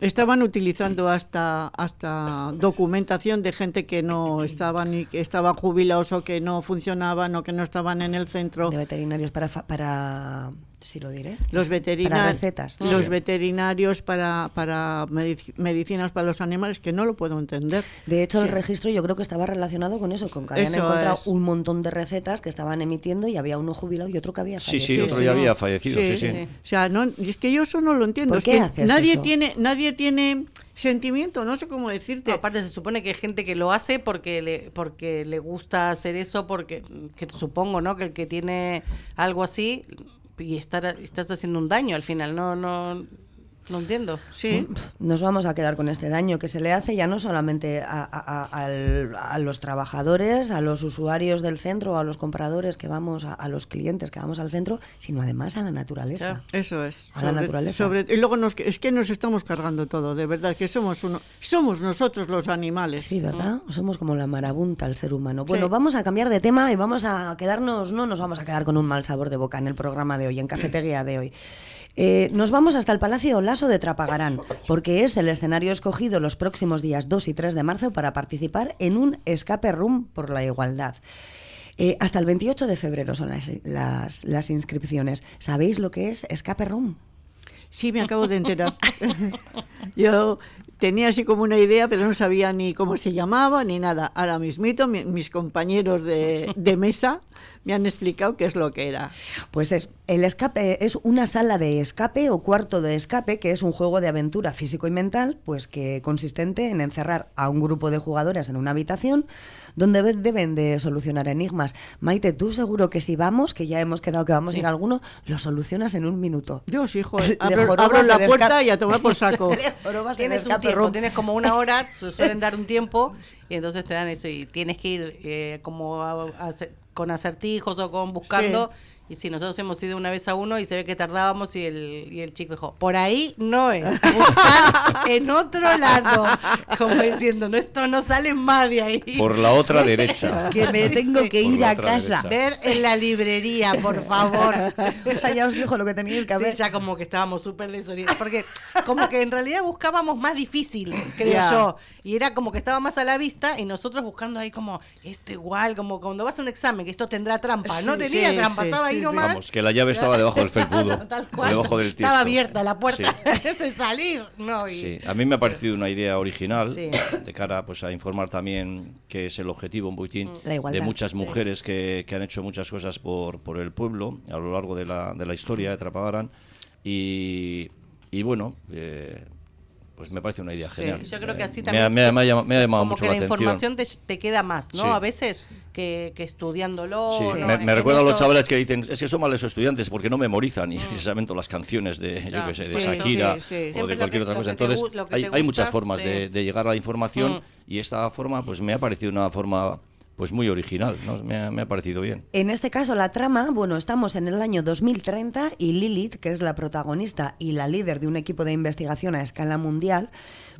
Estaban utilizando hasta hasta documentación de gente que no estaban y que estaban jubilados o que no funcionaban o que no estaban en el centro.
de veterinarios para, fa- para Sí, lo diré.
Los
Para
veterinarios,
recetas.
los
Sí.
veterinarios para, para medic- medicinas para los animales, que no lo puedo entender.
De hecho, el
Sí.
registro yo creo que estaba relacionado con eso, con que habían
Eso
encontrado
es.
un montón de recetas que estaban emitiendo y había uno jubilado y otro que había
Sí, sí,
fallecido.
otro ya había fallecido, sí, sí.
O sea, no, es que yo eso no lo entiendo.
¿Por
es
qué
que
haces
nadie
eso?
tiene, nadie tiene sentimiento, no sé cómo decirte.
Aparte se supone que hay gente que lo hace porque le, porque le gusta hacer eso, porque que supongo, ¿no? Que el que tiene algo así y estar, estás haciendo un daño al final, no, no, no entiendo.
Sí.
Nos vamos a quedar con este daño que se le hace ya no solamente a, a- a- al- a los trabajadores, a los usuarios del centro, a los compradores que vamos, a, a los clientes que vamos al centro, sino además a la naturaleza.
Eso es.
A la naturaleza.
sobre- y luego nos, es que nos estamos cargando todo, de verdad, que somos uno, somos nosotros los animales.
Sí, ¿verdad? Somos como la marabunta el ser humano. Bueno,
Sí.
vamos a cambiar de tema y vamos a quedarnos, no nos vamos a quedar con un mal sabor de boca en el programa de hoy, en Cafetería de hoy. Eh, nos vamos hasta el Palacio Olaso de Trapagarán, porque es el escenario escogido los próximos días 2 y 3 de marzo para participar en un escape room por la igualdad. Eh, hasta el 28 de febrero son las inscripciones. ¿Sabéis lo que es escape room?
Sí, me acabo de enterar. Yo tenía así como una idea, pero no sabía ni cómo se llamaba ni nada. Ahora mismito, mi- mis compañeros de, de mesa me han explicado qué es lo que era.
Pues es el escape es una sala de escape o cuarto de escape que es un juego de aventura físico y mental, pues que consistente en encerrar a un grupo de jugadores en una habitación donde deben de solucionar enigmas. Maite, tú seguro que si vamos, que ya hemos quedado que vamos a ir a alguno, lo solucionas en un minuto.
Sí, hijo, abro, abro la puerta y a tomar por saco.
Tienes un tiempo, tienes como una hora, su- suelen dar un tiempo y entonces te dan eso y tienes que ir eh, como a- a hacer- con acertijos o con buscando. Y si nosotros hemos ido una vez a uno y se ve que tardábamos y el, y el chico dijo, por ahí no es, buscar en otro lado. Como diciendo, no, esto no sale más de ahí.
Por la otra derecha.
Que me tengo que
Por
ir a casa.
derecha.
Ver en la librería, por favor.
O sea, ya os dijo lo que teníais que hacer.
Sí, ya como que estábamos súper desorientados. Porque como que en realidad buscábamos más difícil, creo yo. Y era como que estaba más a la vista y nosotros buscando ahí como, esto igual, como cuando vas a un examen, que esto tendrá trampa. no tenía
sí,
trampa,
sí,
estaba ahí
sí, sí.
nomás.
Vamos, que la llave estaba debajo del felpudo,
Tal cual.
debajo del tiesto.
Estaba abierta la puerta
Sí.
de salir. No, y-
Sí, a mí me ha parecido una idea original
Sí.
de cara pues, a informar también que es el objetivo un poquitín de muchas mujeres que, que han hecho muchas cosas por, por el pueblo a lo largo de la, de la historia de Trapagarán y, y bueno, eh, pues me parece una idea genial.
Yo creo que así también.
Me ha, me ha- me ha llamado, me ha llamado
como
mucho
que
la,
la, información te, te queda más, ¿no?
Sí.
A veces que, que estudiándolo.
Sí,
¿no?
me, me recuerda a los chavales que dicen, es que son malos estudiantes porque no memorizan y precisamente las canciones de, yo
Claro.
qué sé, de Shakira o
Siempre
de cualquier
que-
otra cosa.
te
Entonces, hay, hay muchas formas de llegar a la información
Mm.
y esta forma pues me ha parecido una forma pues muy original, ¿no? me, ha, me ha parecido bien.
En este caso, la trama, bueno, estamos en el año 2030 y Lilith, que es la protagonista y la líder de un equipo de investigación a escala mundial,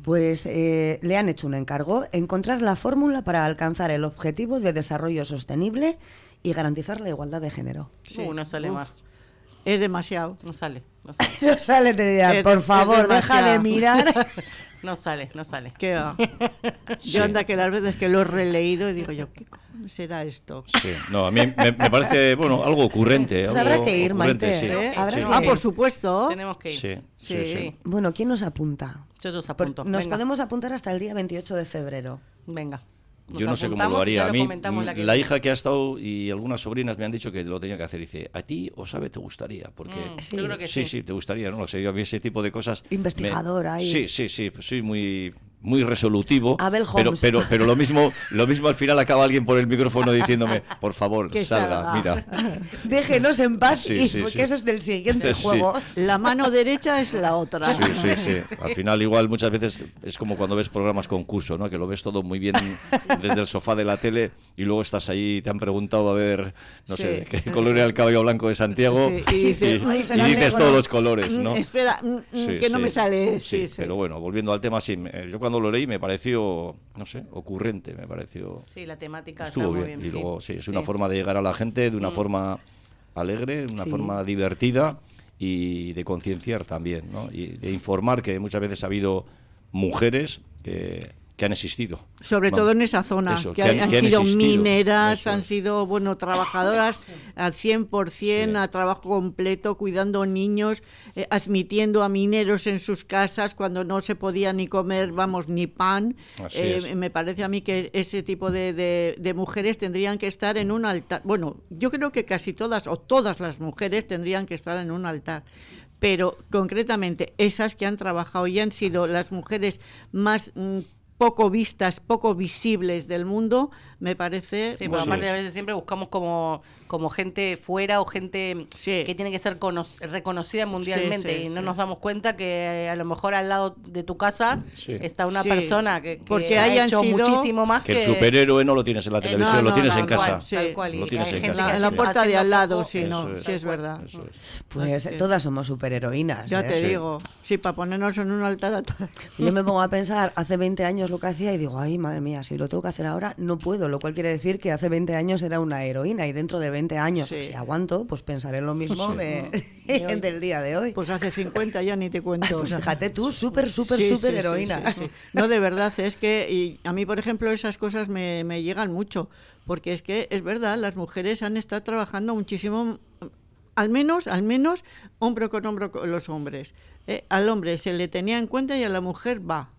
pues eh, le han hecho un encargo, encontrar la fórmula para alcanzar el objetivo de desarrollo sostenible y garantizar la igualdad de género.
Sí.
Uh, no sale
Uf.
más.
Es demasiado.
No sale. No sale.
No sale, Trinidad,
Es-
por favor, deja de mirar.
No sale, no sale.
Ah,
Sí.
Yo anda que las veces que lo he releído y digo yo, ¿qué cojones será esto?
Sí, no, a mí me, me parece, bueno, algo ocurrente.
Pues
algo
habrá que ir, Maite,
sí,
¿eh? Habrá
sí.
que
Ah,
ir.
por supuesto.
Tenemos que ir.
Sí, sí,
Sí.
sí.
Sí.
Bueno, ¿quién nos apunta?
Yo os apunto.
Nos
Venga.
podemos apuntar hasta el día 28 de febrero.
Venga. Nos
Yo no sé cómo lo
y
haría. A mí, la, hija que ha estado y algunas sobrinas me han dicho que lo tenía que hacer. Dice, ¿a ti o sabe te gustaría? Porque
Mm,
Sí.
Yo creo que
sí,
sí.
sí, te gustaría, ¿no? O sea, yo a mí ese tipo de cosas... me-
Investigadora ahí.
Sí, sí, sí, pues soy muy muy resolutivo.
Abel
pero,
Holmes.
pero, pero lo mismo, lo mismo al final acaba alguien por el micrófono diciéndome, por favor,
Que
salga,
salga.
mira.
Déjenos en paz
Sí,
y
sí,
porque
sí.
eso es del siguiente
Sí.
juego.
La mano derecha es la otra.
Sí, sí, sí. Al final igual muchas veces es como cuando ves programas concurso, ¿no? Que lo ves todo muy bien desde el sofá de la tele y luego estás ahí y te han preguntado a ver, no sé,
Sí.
qué color era el caballo blanco de Santiago
Sí, y dices,
todos los colores, ¿no?
Mm, Espera, mm, mm,
Sí,
que no me sale. Sí, sí.
Pero bueno, volviendo al tema, sí, yo cuando lo leí me pareció, no sé, ocurrente, me pareció...
Sí, la temática
Estuvo
está muy
bien. Y
sí.
luego, sí, es
Sí.
una forma de llegar a la gente de una forma alegre, de una
Sí.
forma divertida y de concienciar también, ¿no? Y de informar que muchas veces ha habido mujeres que, que han existido.
Sobre
Vamos.
todo en esa zona,
Eso,
que,
que
han,
han- que han
sido
existido.
mineras,
Eso
han sido, bueno, trabajadoras al 100%, a trabajo completo, cuidando niños, eh, admitiendo a mineros en sus casas cuando no se podía ni comer, vamos, ni pan. Eh, me parece a mí que ese tipo de, de- de mujeres tendrían que estar en un altar. Bueno, yo creo que casi todas o todas las mujeres tendrían que estar en un altar. Pero concretamente esas que han trabajado y han sido las mujeres más mm, poco vistas, poco visibles del mundo, me parece...
Sí, pero
bueno,
aparte a veces siempre buscamos como, como gente fuera o gente
Sí.
que tiene que ser cono- reconocida mundialmente
sí,
y no
sí.
nos damos cuenta que eh, a lo mejor al lado de tu casa
Sí.
está una
Sí.
persona que, que
Porque
ha
hayan
hecho
sido-
muchísimo más
Que
que...
el superhéroe no lo tienes en la
Eh,
televisión,
no,
lo
no,
tienes
tal
en casa.
cual, sí.
Tal cual,
Lo tienes en casa.
en la puerta de al lado,
poco-
sí, no,
es.
sí es verdad.
Es.
Pues
que-
todas somos superheroínas.
Ya
¿eh?
te
Sí.
digo, sí, para ponernos en un altar a todas.
Yo me pongo a pensar hace 20 años lo que hacía y digo, ay, madre mía, si lo tengo que hacer ahora, no puedo. Lo cual quiere decir que hace 20 años era una heroína y dentro de 20 años,
Sí.
si aguanto, pues pensaré lo mismo de, del día de hoy.
Pues hace 50 ya ni te cuento.
Pues fíjate tú, súper, súper,
Sí, sí,
súper
sí,
heroína.
sí, sí. No, de verdad, es que y a mí, por ejemplo, esas cosas me, me llegan mucho, porque es que es verdad, las mujeres han estado trabajando muchísimo, al menos, al menos, hombro con hombro con los hombres. Eh, al hombre se le tenía en cuenta y a la mujer va.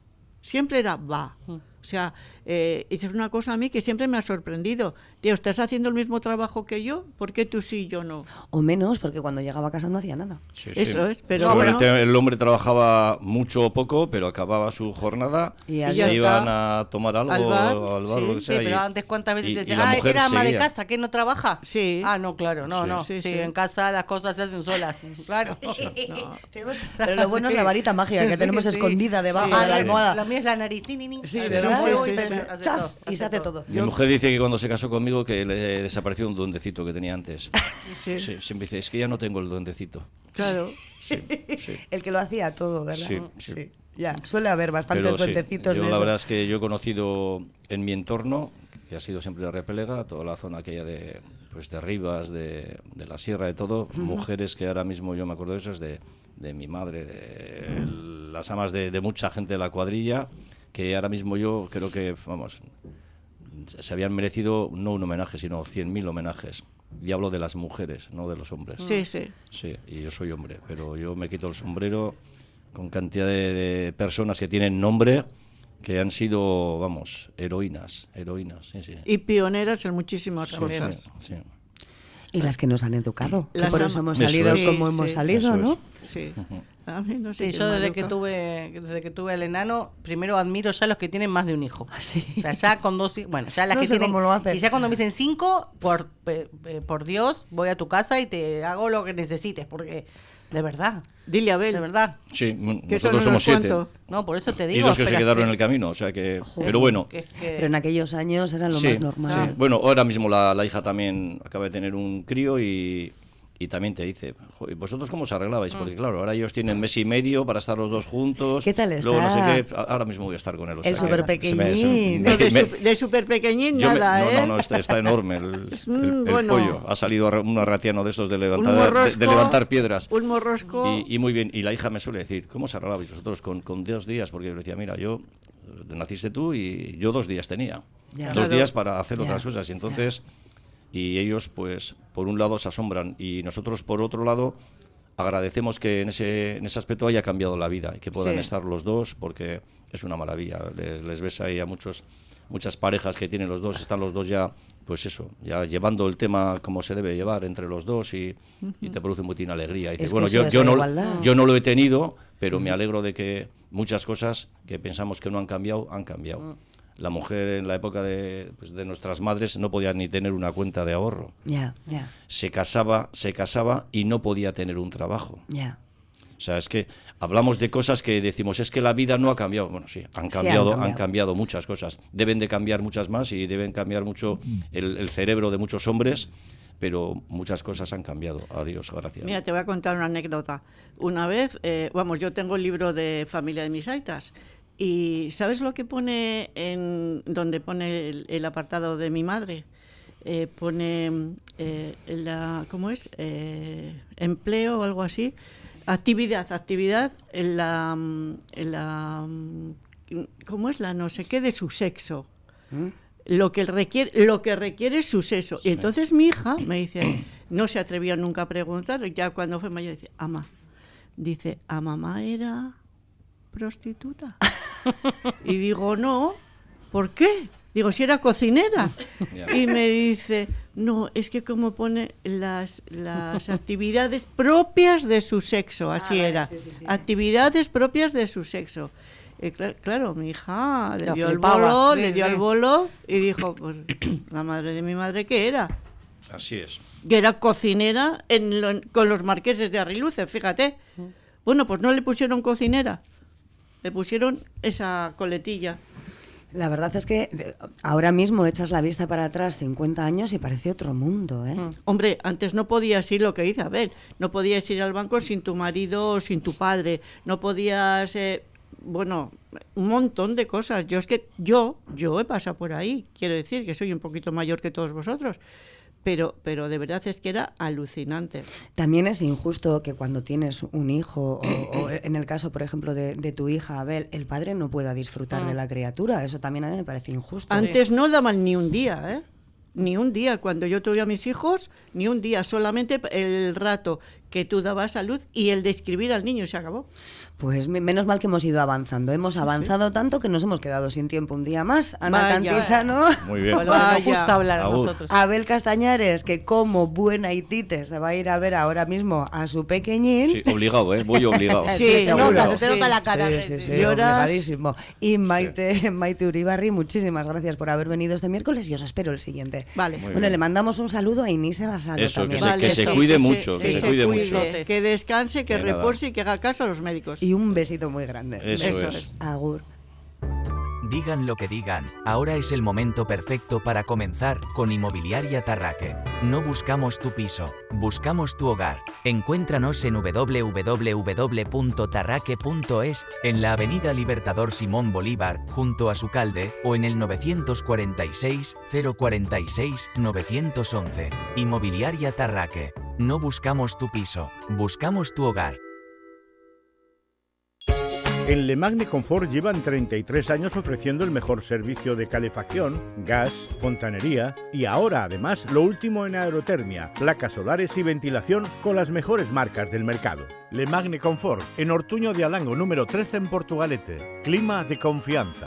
Siempre era va. O sea, eh, esa es una cosa a mí que siempre me ha sorprendido. Tío, ¿estás haciendo el mismo trabajo que yo? ¿Por qué tú sí y yo no?
O menos, porque cuando llegaba a casa no hacía nada.
Sí,
Eso
sí.
es, pero bueno.
el hombre trabajaba mucho o poco, pero acababa su jornada
Y
y, se iban a tomar algo
Al bar,
al bar,
sí.
lo que
Sí,
sea.
pero
y-
antes cuántas veces te decían,
la
ah,
mujer
era ama de casa, que no trabaja.
Sí.
Ah, no, claro, no,
Sí.
no.
Sí,
Sí,
sí.
en casa las cosas se hacen solas. Claro.
Pero lo bueno es la varita mágica que
Sí,
tenemos
sí.
escondida debajo
Sí.
de
Ah,
la
la-
almohada.
La mía es la nariz.
Sí,
Sí, sí, sí, sí.
hace
Chas,
todo,
y se hace todo.
Mi mujer dice que cuando se casó conmigo que le desapareció un duendecito que tenía antes.
Sí.
Sí, siempre dice, es que ya no tengo el duendecito.
Claro.
Sí.
El que lo hacía todo, ¿verdad?
Sí, sí.
Ya, suele haber bastantes
Pero
duendecitos
yo
de
la
eso.
verdad es que yo he conocido en mi entorno, que ha sido siempre de Repelega, toda la zona aquella de, pues de Rivas, de, de la Sierra, de todo, mujeres que ahora mismo yo me acuerdo de eso, es de, de mi madre, de el- las amas de, de mucha gente de la cuadrilla, que ahora mismo yo creo que, vamos, se habían merecido no un homenaje, sino 100.000 homenajes. Y hablo de las mujeres, no de los hombres.
Sí, sí.
Sí, y yo soy hombre, pero yo me quito el sombrero con cantidad de, de personas que tienen nombre que han sido, vamos, heroínas, heroínas, sí, sí.
Y pioneras en muchísimas
Sí,
cosas.
sí, sí.
Y las que nos han educado. que
Las
por
ama-
eso hemos salido
es.
como
Sí,
hemos
sí.
salido,
Eso
¿no?
es.
Sí. A mí no sé
Sí, yo desde que tuve desde que tuve al enano, primero admiro ya los que tienen más de un hijo.
Sí.
O sea, ya con dos, bueno, ya las
No
que
sé
tienen
cómo lo hacen.
y ya cuando me dicen cinco, por por Dios, voy a tu casa y te hago lo que necesites, porque de verdad,
Dile a Abel.
de verdad.
Sí,
Que
nosotros somos siete.
cuantos.
No, por eso te
Y
digo.
los que se
pero-
quedaron en el camino, o sea que... Pero bueno,
que es que-
Pero en aquellos años era lo
sí,
más normal.
sí. Bueno, ahora mismo la, la hija también acaba de tener un crío y, y también te dice, "Jo, ¿y ¿vosotros cómo os arreglabais? Porque claro, ahora ellos tienen mes y medio para estar los dos juntos.
¿Qué tal
Luego no
está?
sé qué, ahora mismo voy a estar con él. o
El
sea me-
No, de,
me-
su- de súper pequeñín
yo me-
nada,
no,
¿eh?
no, no, está, está enorme el, el-
Mm,
el pollo. Ha salido un arratiano de estos de levantar, de- levantar piedras.
Un morrosco.
Y, y muy bien, y la hija me suele decir, ¿cómo os arreglabais vosotros con, con dos días? Porque yo le decía, mira, yo eh, naciste tú y yo dos días tenía.
Ya.
dos
Claro.
días para hacer
Ya,
otras cosas. Y entonces, y ellos, pues, por un lado se asombran y nosotros, por otro lado, agradecemos que en ese, en ese aspecto haya cambiado la vida y que puedan
Sí.
estar los dos porque es una maravilla. Les, les ves ahí a muchos muchas parejas que tienen los dos, están los dos ya, pues eso, ya llevando el tema como se debe llevar entre los dos y, y te produce mucha alegría. Y dices, bueno, yo, yo, no,
igualdad.
yo no lo he tenido, pero me alegro de que muchas cosas que pensamos que no han cambiado, han cambiado. La mujer en la época de, pues, de nuestras madres no podía ni tener una cuenta de ahorro.
Ya, ya,
Se casaba, se casaba y no podía tener un trabajo.
ya.
O sea, es que hablamos de cosas que decimos, es que la vida no ha cambiado. Bueno, sí, han cambiado, han
cambiado.
cambiado, muchas cosas. Deben de cambiar muchas más y deben cambiar mucho el, el cerebro de muchos hombres, pero muchas cosas han cambiado. Adiós, gracias.
Mira, te voy a contar una anécdota. Una vez, eh, vamos, yo tengo el libro de Familia de mis Aitas. Y ¿sabes lo que pone en donde pone el, el apartado de mi madre? Eh, pone eh, la, ¿cómo es? Eh, empleo o algo así. Actividad, actividad en la, mm, en la mm, ¿cómo es la no sé qué de su sexo? Lo que requiere, lo que requiere su sexo. Y entonces mi hija me dice, no se atrevió nunca a preguntar, ya cuando fue mayor dice, ama, dice, ¿a mamá era prostituta? Y digo, no, ¿por qué? Digo, si era cocinera. Y me dice, no, es que como pone las, las actividades propias de su sexo, así era. Actividades propias de su sexo. Y cla- claro, mi hija le dio el bolo,
sí,
le dio
sí.
el bolo y dijo, pues la madre de mi madre, ¿qué era?
Así es.
que era cocinera en lo- con los marqueses de Arriluce, fíjate. Bueno, pues no le pusieron cocinera, le pusieron esa coletilla.
La verdad es que eh, ahora mismo echas la vista para atrás 50 años y parece otro mundo, ¿eh?
Hombre, antes no podías ir lo que hice, a ver, no podías ir al banco sin tu marido o sin tu padre, no podías, eh, bueno, un montón de cosas. Yo es que yo, yo he pasado por ahí, quiero decir que soy un poquito mayor que todos vosotros, pero, pero de verdad es que era alucinante.
También es injusto que cuando tienes un hijo, o, o en el caso, por ejemplo, de, de tu hija Abel, el padre no pueda disfrutar de la criatura. Eso también a mí me parece injusto.
Antes no daban ni un día, ¿eh? Ni un día. Cuando yo tuve a mis hijos, ni un día. Solamente el rato que tú dabas a luz y el de escribir al niño se acabó.
Pues me- menos mal que hemos ido avanzando. Hemos avanzado tanto que nos hemos quedado sin tiempo un día más. Ana
Vaya.
Cantisano.
Muy bien.
Gusta hablar a nosotros.
Abel Castañares, que como buena itite se va a ir a ver ahora mismo a su pequeñín.
Sí, obligado, ¿eh? Muy obligado.
Sí,
se
seguro.
nota, se te
Sí,
nota la cara.
Sí,
sí,
sí,
sí.
sí, obligadísimo. Y Maite, Maite Uribarri, muchísimas gracias por haber venido este miércoles y os espero el siguiente.
Vale.
Muy
bueno,
bien.
le mandamos un saludo a Inise Basalo
Eso, que
también.
se- que se cuide mucho, que se cuide mucho.
Que descanse, que repose y que haga caso a los médicos.
Y un besito muy grande.
Eso,
Eso
es.
es.
Agur.
Digan lo que digan, ahora es el momento perfecto para comenzar con Inmobiliaria Tarraque. No buscamos tu piso, buscamos tu hogar. Encuéntranos en www.tarraque.es, en la Avenida Libertador Simón Bolívar, junto a Sucalde, o en el 946 046 911. Inmobiliaria Tarraque. No buscamos tu piso, buscamos tu hogar.
En Le Magne Confort llevan 33 años ofreciendo el mejor servicio de calefacción, gas, fontanería y ahora además lo último en aerotermia, placas solares y ventilación con las mejores marcas del mercado. Le Magne Confort en Ortuño de Alango número 13 en Portugalete. Clima de confianza.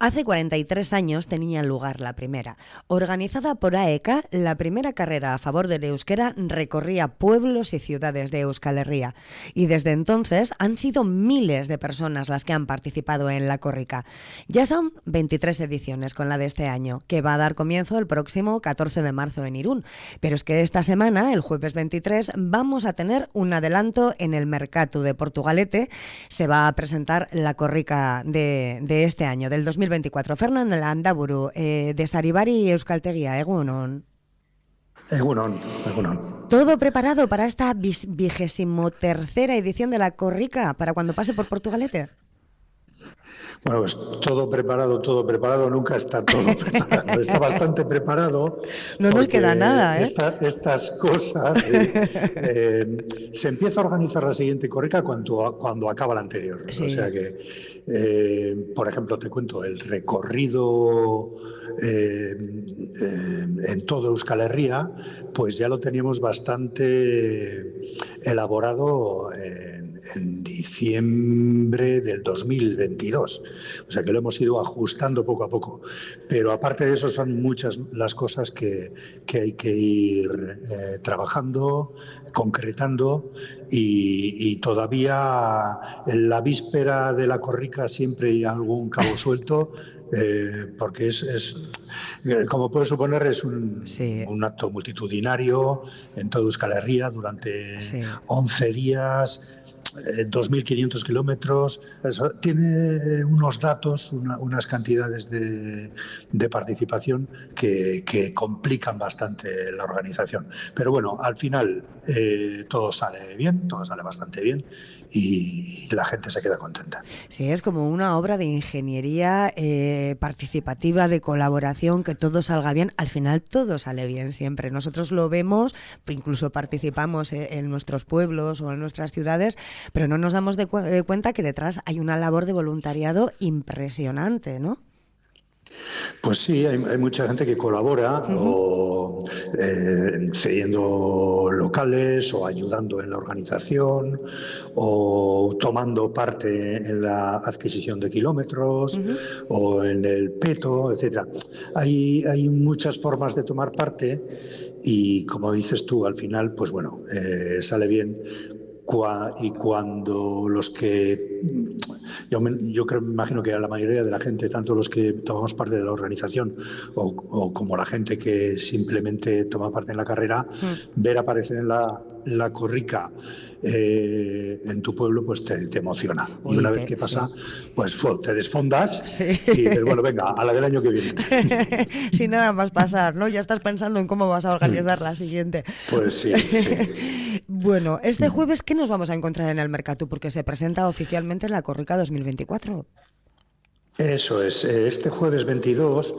Hace 43 años tenía lugar la primera. Organizada por AECA, la primera carrera a favor del euskera recorría pueblos y ciudades de Euskal Herria. Y desde entonces han sido miles de personas las que han participado en la corrica. Ya son 23 ediciones con la de este año, que va a dar comienzo el próximo 14 de marzo en Irún. Pero es que esta semana, el jueves 23, vamos a tener un adelanto en el Mercatu de Portugalete. Se va a presentar la corrica de, de este año, del 2024. Fernando Landaburu, eh, de Saribari y Euskaltegia, Egunon.
Egunon, egunon.
¿Todo preparado para esta vigésimo tercera edición de la corrica, para cuando pase por Portugalete?
Bueno, pues todo preparado, todo preparado, nunca está todo preparado. Está bastante preparado.
No nos queda nada, ¿eh?
esta- estas cosas eh, eh, se empieza a organizar la siguiente corrica cuando, cuando acaba la anterior.
Sí.
O sea que, eh, por ejemplo, te cuento, el recorrido eh, eh, en todo Euskal Herria, pues ya lo teníamos bastante elaborado en diciembre del 2022. O sea que lo hemos ido ajustando poco a poco. Pero aparte de eso son muchas las cosas que, que hay que ir eh, trabajando, concretando y, todavía en la víspera de la corrica siempre hay algún cabo suelto. Eh, porque es, es, eh, como puedes suponer, es un, un, acto multitudinario en toda Euskal Herria durante 11 días, 2.500 eh, kilómetros. Tiene unos datos, unas cantidades de, participación que, complican bastante la organización. Pero bueno, al final eh, todo sale bien, todo sale bastante bien y la gente se queda contenta.
Sí, es como una obra de ingeniería eh, participativa, de colaboración, que todo salga bien. Al final todo sale bien siempre. Nosotros lo vemos, incluso participamos en nuestros pueblos o en nuestras ciudades pero no nos damos de, cuenta que detrás hay una labor de voluntariado impresionante, ¿no?
Pues sí, hay, mucha gente que colabora o eh, cediendo locales o ayudando en la organización o tomando parte en la adquisición de kilómetros o en el peto, etcétera. Hay, hay muchas formas de tomar parte y como dices tú, al final, pues bueno, eh, sale bien y cuando los que yo, yo creo, me imagino que a la mayoría de la gente, tanto los que tomamos parte de la organización o, como la gente que simplemente toma parte en la carrera, mm. ver aparecer en la, la corrica eh, en tu pueblo, pues te, emociona. y una vez que pasa, pues te desfondas y dices, bueno, venga, a la del año que viene.
Sin nada más pasar, ¿no? Ya estás pensando en cómo vas a organizar la siguiente.
Pues sí, sí.
bueno, este jueves, ¿qué nos vamos a encontrar en el mercado? Porque se presenta oficialmente la Corrica 2024.
Eso es, eh, este jueves 22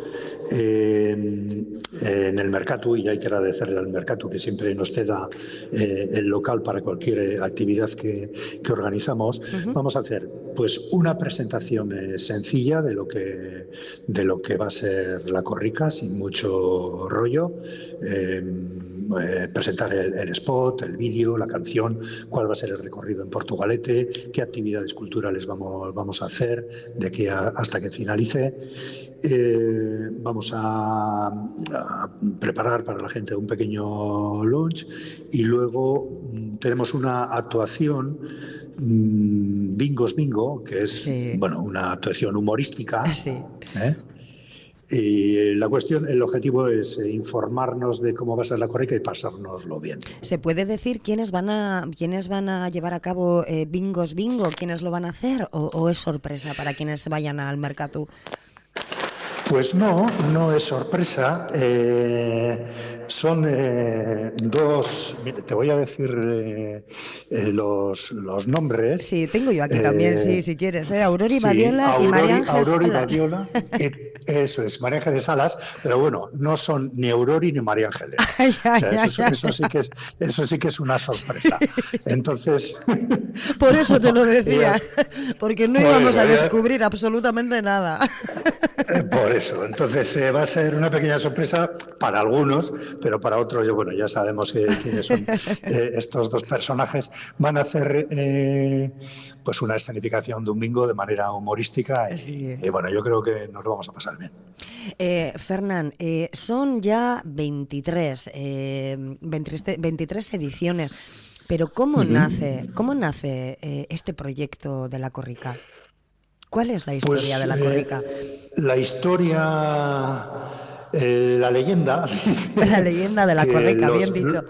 en el Mercatu, y hay que agradecerle al Mercatu que siempre nos ceda eh, el local para cualquier actividad que, organizamos, vamos a hacer pues una presentación eh, sencilla de lo, que, de lo que va a ser la corrica, sin mucho rollo. Eh, presentar el, spot, el vídeo, la canción, cuál va a ser el recorrido en Portugalete, qué actividades culturales vamos, vamos a hacer de aquí hasta que finalice. Eh, vamos a, preparar para la gente un pequeño lunch y luego mm, tenemos una actuación mm, Bingos Bingo, que es bueno, una actuación humorística. Sí. ¿eh? Y la cuestión, el objetivo es eh, informarnos de cómo va a ser la corrica y pasárnoslo bien.
¿Se puede decir quiénes van a quiénes van a llevar a cabo eh, bingos bingo, quiénes lo van a hacer o, es sorpresa para quienes vayan al mercado?
Pues no, no es sorpresa. Eh, son eh, dos, te voy a decir eh, los, los, nombres.
Sí, tengo yo aquí también, sí, si quieres. Aurora y Badiola y María Ángeles
Aurora y Badiola, eso es, María Ángeles Salas, pero bueno, no son ni Aurori ni María Ángeles. eso, sí que es, eso sí que es una sorpresa. Entonces.
Por eso te lo decía, porque no íbamos a descubrir absolutamente nada.
Por eso, entonces eh, va a ser una pequeña sorpresa para algunos, pero para otros, bueno, ya sabemos quiénes son eh, estos dos personajes. Van a hacer eh, pues una escenificación de un bingo de manera humorística y, bueno, yo creo que nos lo vamos a pasar bien.
Fernán, son ya 23, 23, ediciones. Pero ¿cómo nace, cómo nace este proyecto de la Corrica? ¿Cuál es la historia pues, de la corrica?
Eh, la historia, eh, la leyenda.
La leyenda de la corrica, bien dicho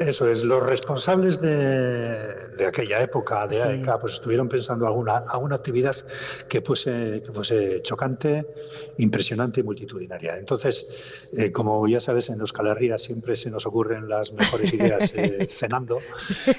eso es, los responsables de, aquella época de AECA pues estuvieron pensando alguna, alguna actividad que fuese, que fuese chocante, impresionante y multitudinaria. Entonces, eh, como ya sabes, en Euskal Herria siempre se nos ocurren las mejores ideas eh, cenando,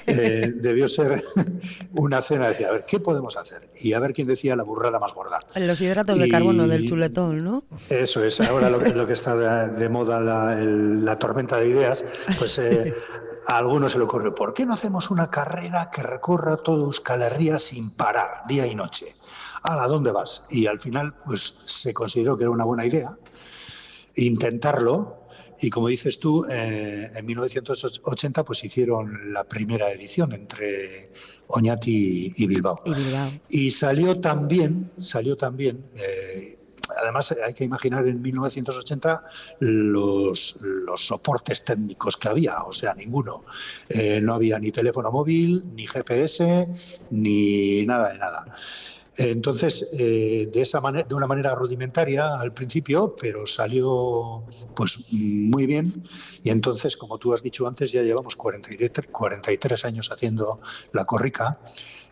eh, debió ser una cena, decía, a ver, ¿qué podemos hacer? Y a ver quién decía la burrada más gorda.
Los hidratos de carbono del chuletón, ¿no?
Eso es, ahora lo, lo que está de, moda la, la, tormenta de ideas, pues a algunos se le ocurrió, ¿por qué no hacemos una carrera que recorra todo Euskal Herria sin parar, día y noche? ¿A dónde vas? Y al final, pues se consideró que era una buena idea intentarlo Y como dices tú, eh, en 1980 pues hicieron la primera edición entre Oñati y Bilbao. Y, salió también, salió también, eh, además hay que imaginar en 1980 los, los soportes técnicos que había, o sea, ninguno. Eh, no había ni teléfono móvil, ni GPS, ni nada de nada. Entonces, eh, de, esa de una manera rudimentaria al principio, pero salió pues muy bien. Y entonces, como tú has dicho antes, ya llevamos 43, 43 años haciendo la corrica.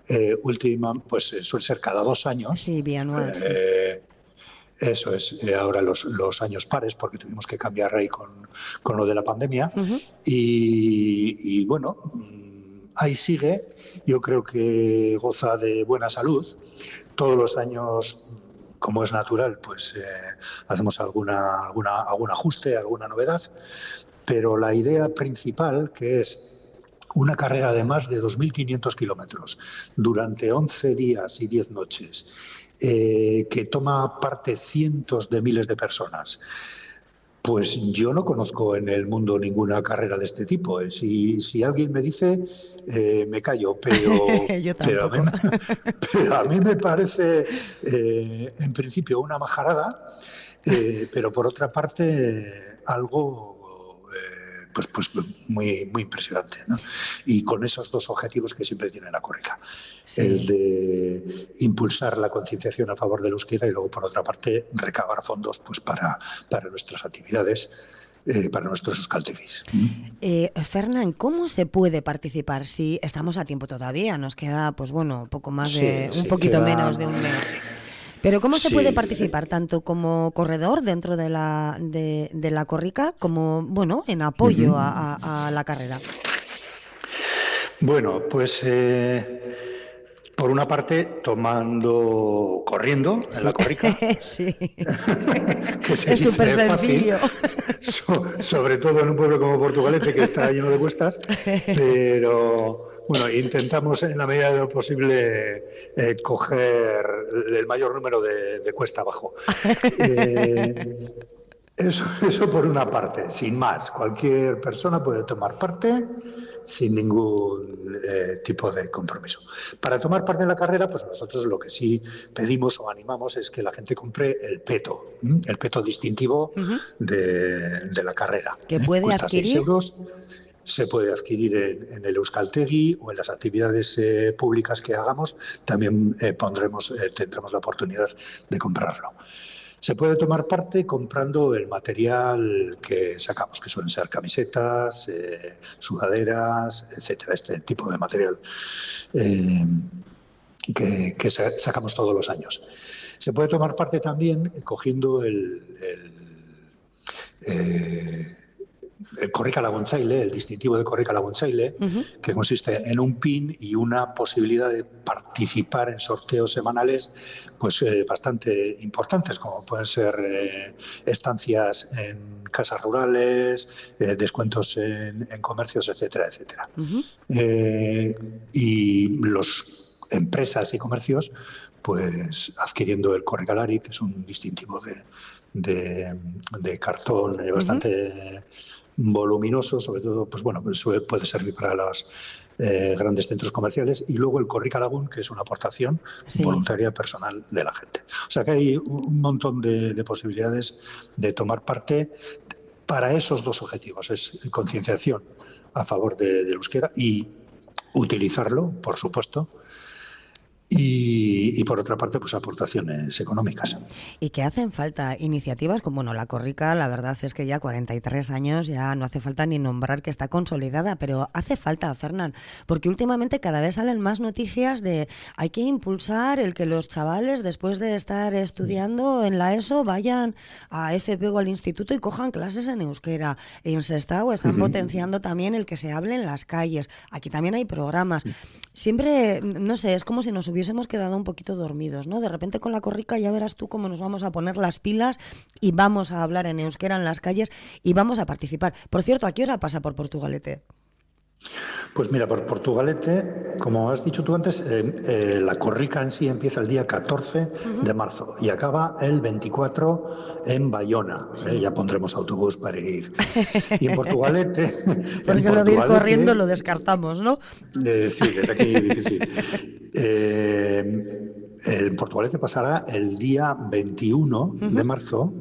Eh, última, pues suele ser cada dos años.
Sí, bianual.
Eh, eso es, ahora los, los, años pares, porque tuvimos que cambiar rey con, con lo de la pandemia. y, y, bueno, mm, ahí sigue yo creo que goza de buena salud. Todos los años, como es natural, pues eh, hacemos alguna, alguna, algún ajuste, alguna novedad, pero la idea principal, que es una carrera de más de 2.500 kilómetros durante 11 días y 10 noches, eh, que toma parte cientos de miles de personas. Pues yo no conozco en el mundo ninguna carrera de este tipo. ¿eh? Si, si alguien me dice, eh, me callo, pero, pero, a mí, me parece, eh, en principio, una majarada, pero por otra parte, algo pues, pues muy, muy impresionante. ¿no? Y con esos dos objetivos que siempre tiene la Corrica. El de impulsar la concienciación a favor del euskera y luego, por otra parte, recabar fondos pues, para, para nuestras actividades. Eh, para nuestros euskaltegis.
Eh, Fernán, ¿cómo se puede participar si estamos a tiempo todavía? Nos queda, pues bueno, poco más de, un poquito menos de un mes. Pero ¿cómo se puede participar tanto como corredor dentro de la, de, la corrica como, bueno, en apoyo a, la carrera?
Bueno, pues eh, por una parte tomando, corriendo en la corrica.
sí. es súper sencillo.
sobre todo en un pueblo como Portugalete que está lleno de cuestas, pero bueno, intentamos en la medida de lo posible eh, coger el mayor número de, cuesta abajo. Eh, eso, eso por una parte, sin más. Cualquier persona puede tomar parte sin ningún eh, tipo de compromiso. Para tomar parte en la carrera, pues nosotros lo que sí pedimos o animamos es que la gente compre el peto, el peto distintivo de, la carrera.
Que puede adquirir
se puede adquirir en, el Euskaltegui o en las actividades eh, públicas que hagamos, también eh, pondremos, eh, tendremos la oportunidad de comprarlo. Se puede tomar parte comprando el material que sacamos, que suelen ser camisetas, sudaderas, etcétera, este tipo de material que, sacamos todos los años. Se puede tomar parte también cogiendo el, el Corrica Lagunchaile, el distintivo de Corrica Lagunchaile, que consiste en un pin y una posibilidad de participar en sorteos semanales pues eh, bastante importantes, como pueden ser eh, estancias en casas rurales, eh, descuentos en, comercios, etcétera, etcétera. y los empresas y comercios, pues adquiriendo el Correcalari, que es un distintivo de, de, cartón bastante voluminoso, sobre todo, pues bueno, pues puede servir para los eh, grandes centros comerciales, y luego el Corrica Lagún, que es una aportación voluntaria personal de la gente. O sea que hay un montón de, posibilidades de tomar parte para esos dos objetivos, es concienciación a favor de, de euskera y utilizarlo, por supuesto, y, por otra parte, pues aportaciones económicas.
Y que hacen falta iniciativas como, bueno, la Corrica, la verdad es que ya 43 años, ya no hace falta ni nombrar que está consolidada, pero hace falta, Fernán, porque últimamente cada vez salen más noticias de hay que impulsar el que los chavales, después de estar estudiando en la ESO, vayan a FP o al instituto y cojan clases en euskera. En Sestao están potenciando también el que se hable en las calles. Aquí también hay programas. Siempre, no sé, es como si nos hubiésemos quedado un poquito dormidos, ¿no? De repente con la corrica ya verás tú cómo nos vamos a poner las pilas y vamos a hablar en euskera en las calles y vamos a participar. Por cierto, ¿a qué hora pasa por Portugalete?
Pues mira, por Portugalete, como has dicho tú antes, eh, eh, la corrica en sí empieza el día 14 de marzo y acaba el 24 en Bayona. Eh, ya pondremos autobús para ir. Y en Portugalete...
Porque
en
lo de ir corriendo lo descartamos, ¿no?
Sí, desde aquí es difícil. El Portugalete pasará el día 21 de marzo,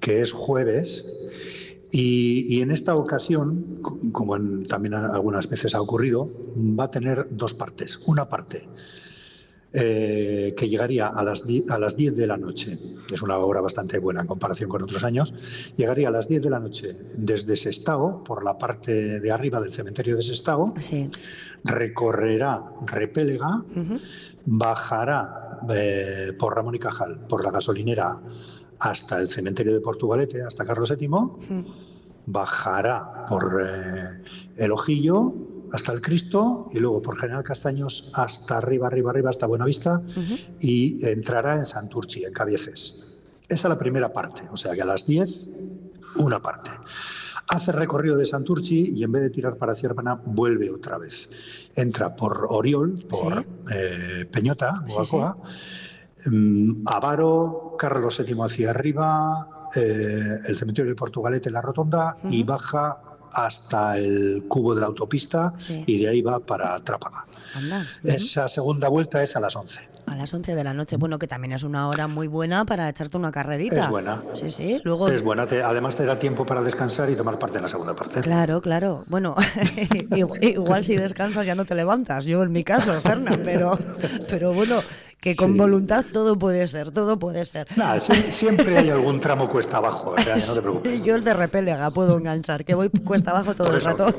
que es jueves, y, y en esta ocasión, co- como en- también algunas veces ha ocurrido, va a tener dos partes. Una parte eh, que llegaría a las, a las 10 de la noche, es una hora bastante buena en comparación con otros años, llegaría a las 10 de la noche desde Sestao, por la parte de arriba del cementerio de Sestao, recorrerá Repélega, bajará eh, por Ramón y Cajal, por la gasolinera hasta el cementerio de Portugalete, hasta Carlos VII, bajará por eh, el Ojillo hasta el Cristo y luego por General Castaños hasta arriba, arriba, arriba, hasta Buenavista y entrará en Santurchi, en Cabieces. Esa es la primera parte, o sea que a las 10, una parte. Hace recorrido de Santurchi y en vez de tirar para Ciervana, vuelve otra vez. Entra por Oriol, por eh, Peñota, mm, Avaro, Carlos VII hacia arriba, eh, el cementerio de Portugalete, la rotonda, y baja hasta el cubo de la autopista
Sí.
y de ahí va para Trápaga.
Anda.
Esa segunda vuelta es a las 11.
A las 11 de la noche. Bueno, que también es una hora muy buena para echarte una carrerita.
Es buena.
Sí, sí. Luego.
Es buena, te- además te da tiempo para descansar y tomar parte en la segunda parte.
Claro, claro. Bueno, igual, igual si descansas ya no te levantas. Yo en mi caso, Fernan, pero, pero bueno, que con
Sí.
voluntad todo puede ser, todo puede ser.
Sie- siempre hay algún tramo cuesta abajo, o sea, no te preocupes.
Yo el de Repélega puedo enganchar, que voy cuesta abajo todo el rato.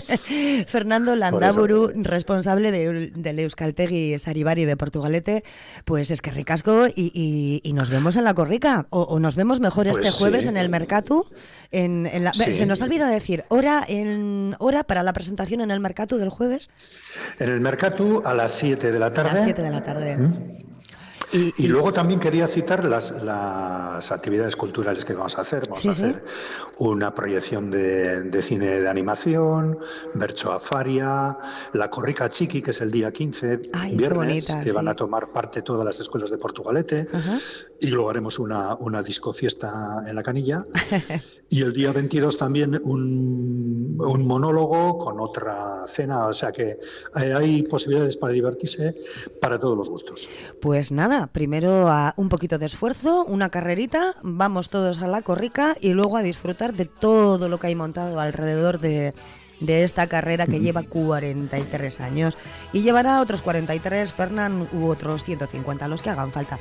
Fernando Landaburu, responsable de- del Euskaltegui Saribari de Portugalete, pues es que ricasco y, y- y nos vemos en la corrica. O, o nos vemos mejor
Pues
este jueves
sí.
en el Mercatu. En, en la-
Sí.
Se nos olvida decir, hora, en, hora para la presentación en el Mercatu del jueves
En el Mercatu a las 7 de la
a
tarde.
las 7 de la tarde.
Y, luego también quería citar las, las actividades culturales que vamos a hacer. Vamos
Sí,
a
sí.
hacer una proyección de, de cine de animación, Bercho Afaria, la Corrica Chiqui, que es el día 15,
Ay, qué
viernes,
bonita,
que van a tomar parte todas las escuelas de Portugalete. Y luego haremos una, una disco fiesta en la canilla. Y el día 22 también un, un monólogo con otra cena. O sea que hay, hay posibilidades para divertirse para todos los gustos.
Pues nada, primero a un poquito de esfuerzo, una carrerita, vamos todos a la corrica y luego a disfrutar de todo lo que hay montado alrededor de, de esta carrera que lleva 43 años y llevará otros 43, Fernán, u otros 150, los que hagan falta.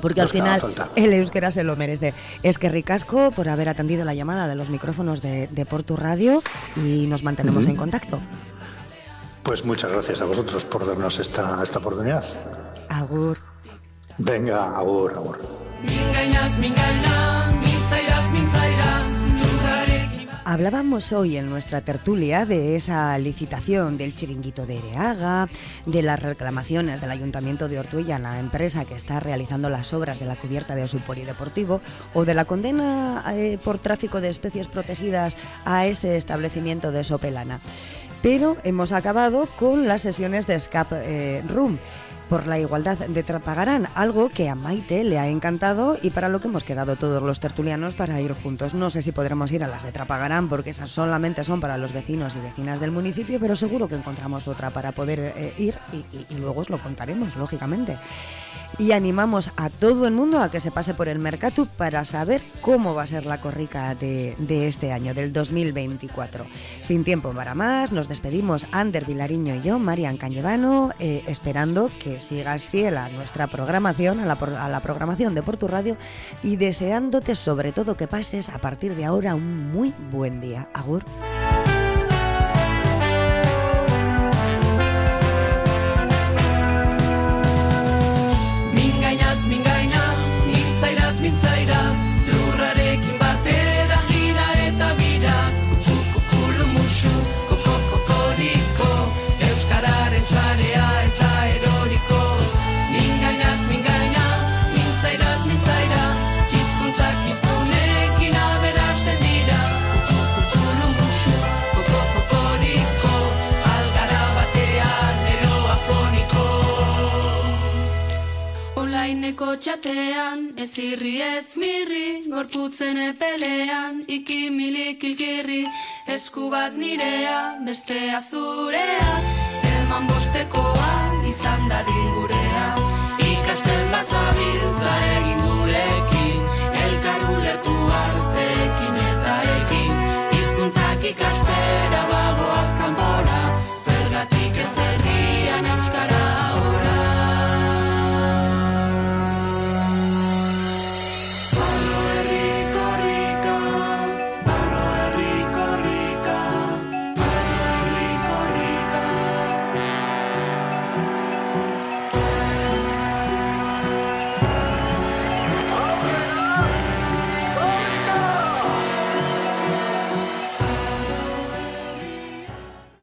Porque al final el euskera se lo merece. Es que ricasco por haber atendido la llamada de los micrófonos de, de Portu Radio y nos mantenemos en contacto.
Pues muchas gracias a vosotros por darnos esta, esta oportunidad.
Agur.
Venga, agur, agur.
Hablábamos hoy en nuestra tertulia de esa licitación del chiringuito de Ereaga, de las reclamaciones del Ayuntamiento de Ortuella la empresa que está realizando las obras de la cubierta de su polideportivo o de la condena eh, por tráfico de especies protegidas a ese establecimiento de Sopelana. Pero hemos acabado con las sesiones de Escape eh, Room por la igualdad de Trapagarán, algo que a Maite le ha encantado y para lo que hemos quedado todos los tertulianos para ir juntos. No sé si podremos ir a las de Trapagarán porque esas solamente son para los vecinos y vecinas del municipio, pero seguro que encontramos otra para poder eh, ir y, luego os lo contaremos, lógicamente. Y animamos a todo el mundo a que se pase por el Mercatu para saber cómo va a ser la corrica de, este año, del 2024. Sin tiempo para más, nos despedimos Ander Vilariño y yo, Marian Cañevano, eh, esperando que sigas fiel a nuestra programación, a la, a la programación de Portu Radio y deseándote sobre todo que pases a partir de ahora un muy buen día. Agur.
etxatean, ez
irri ez mirri, gorputzen epelean, ikimilik ilkirri, esku bat nirea, beste azurea, eman bostekoa, izan dadin gurea, ikasten bazabiltza egin gurekin, elkar ulertu artekin eta ekin, izkuntzak ikastera bau.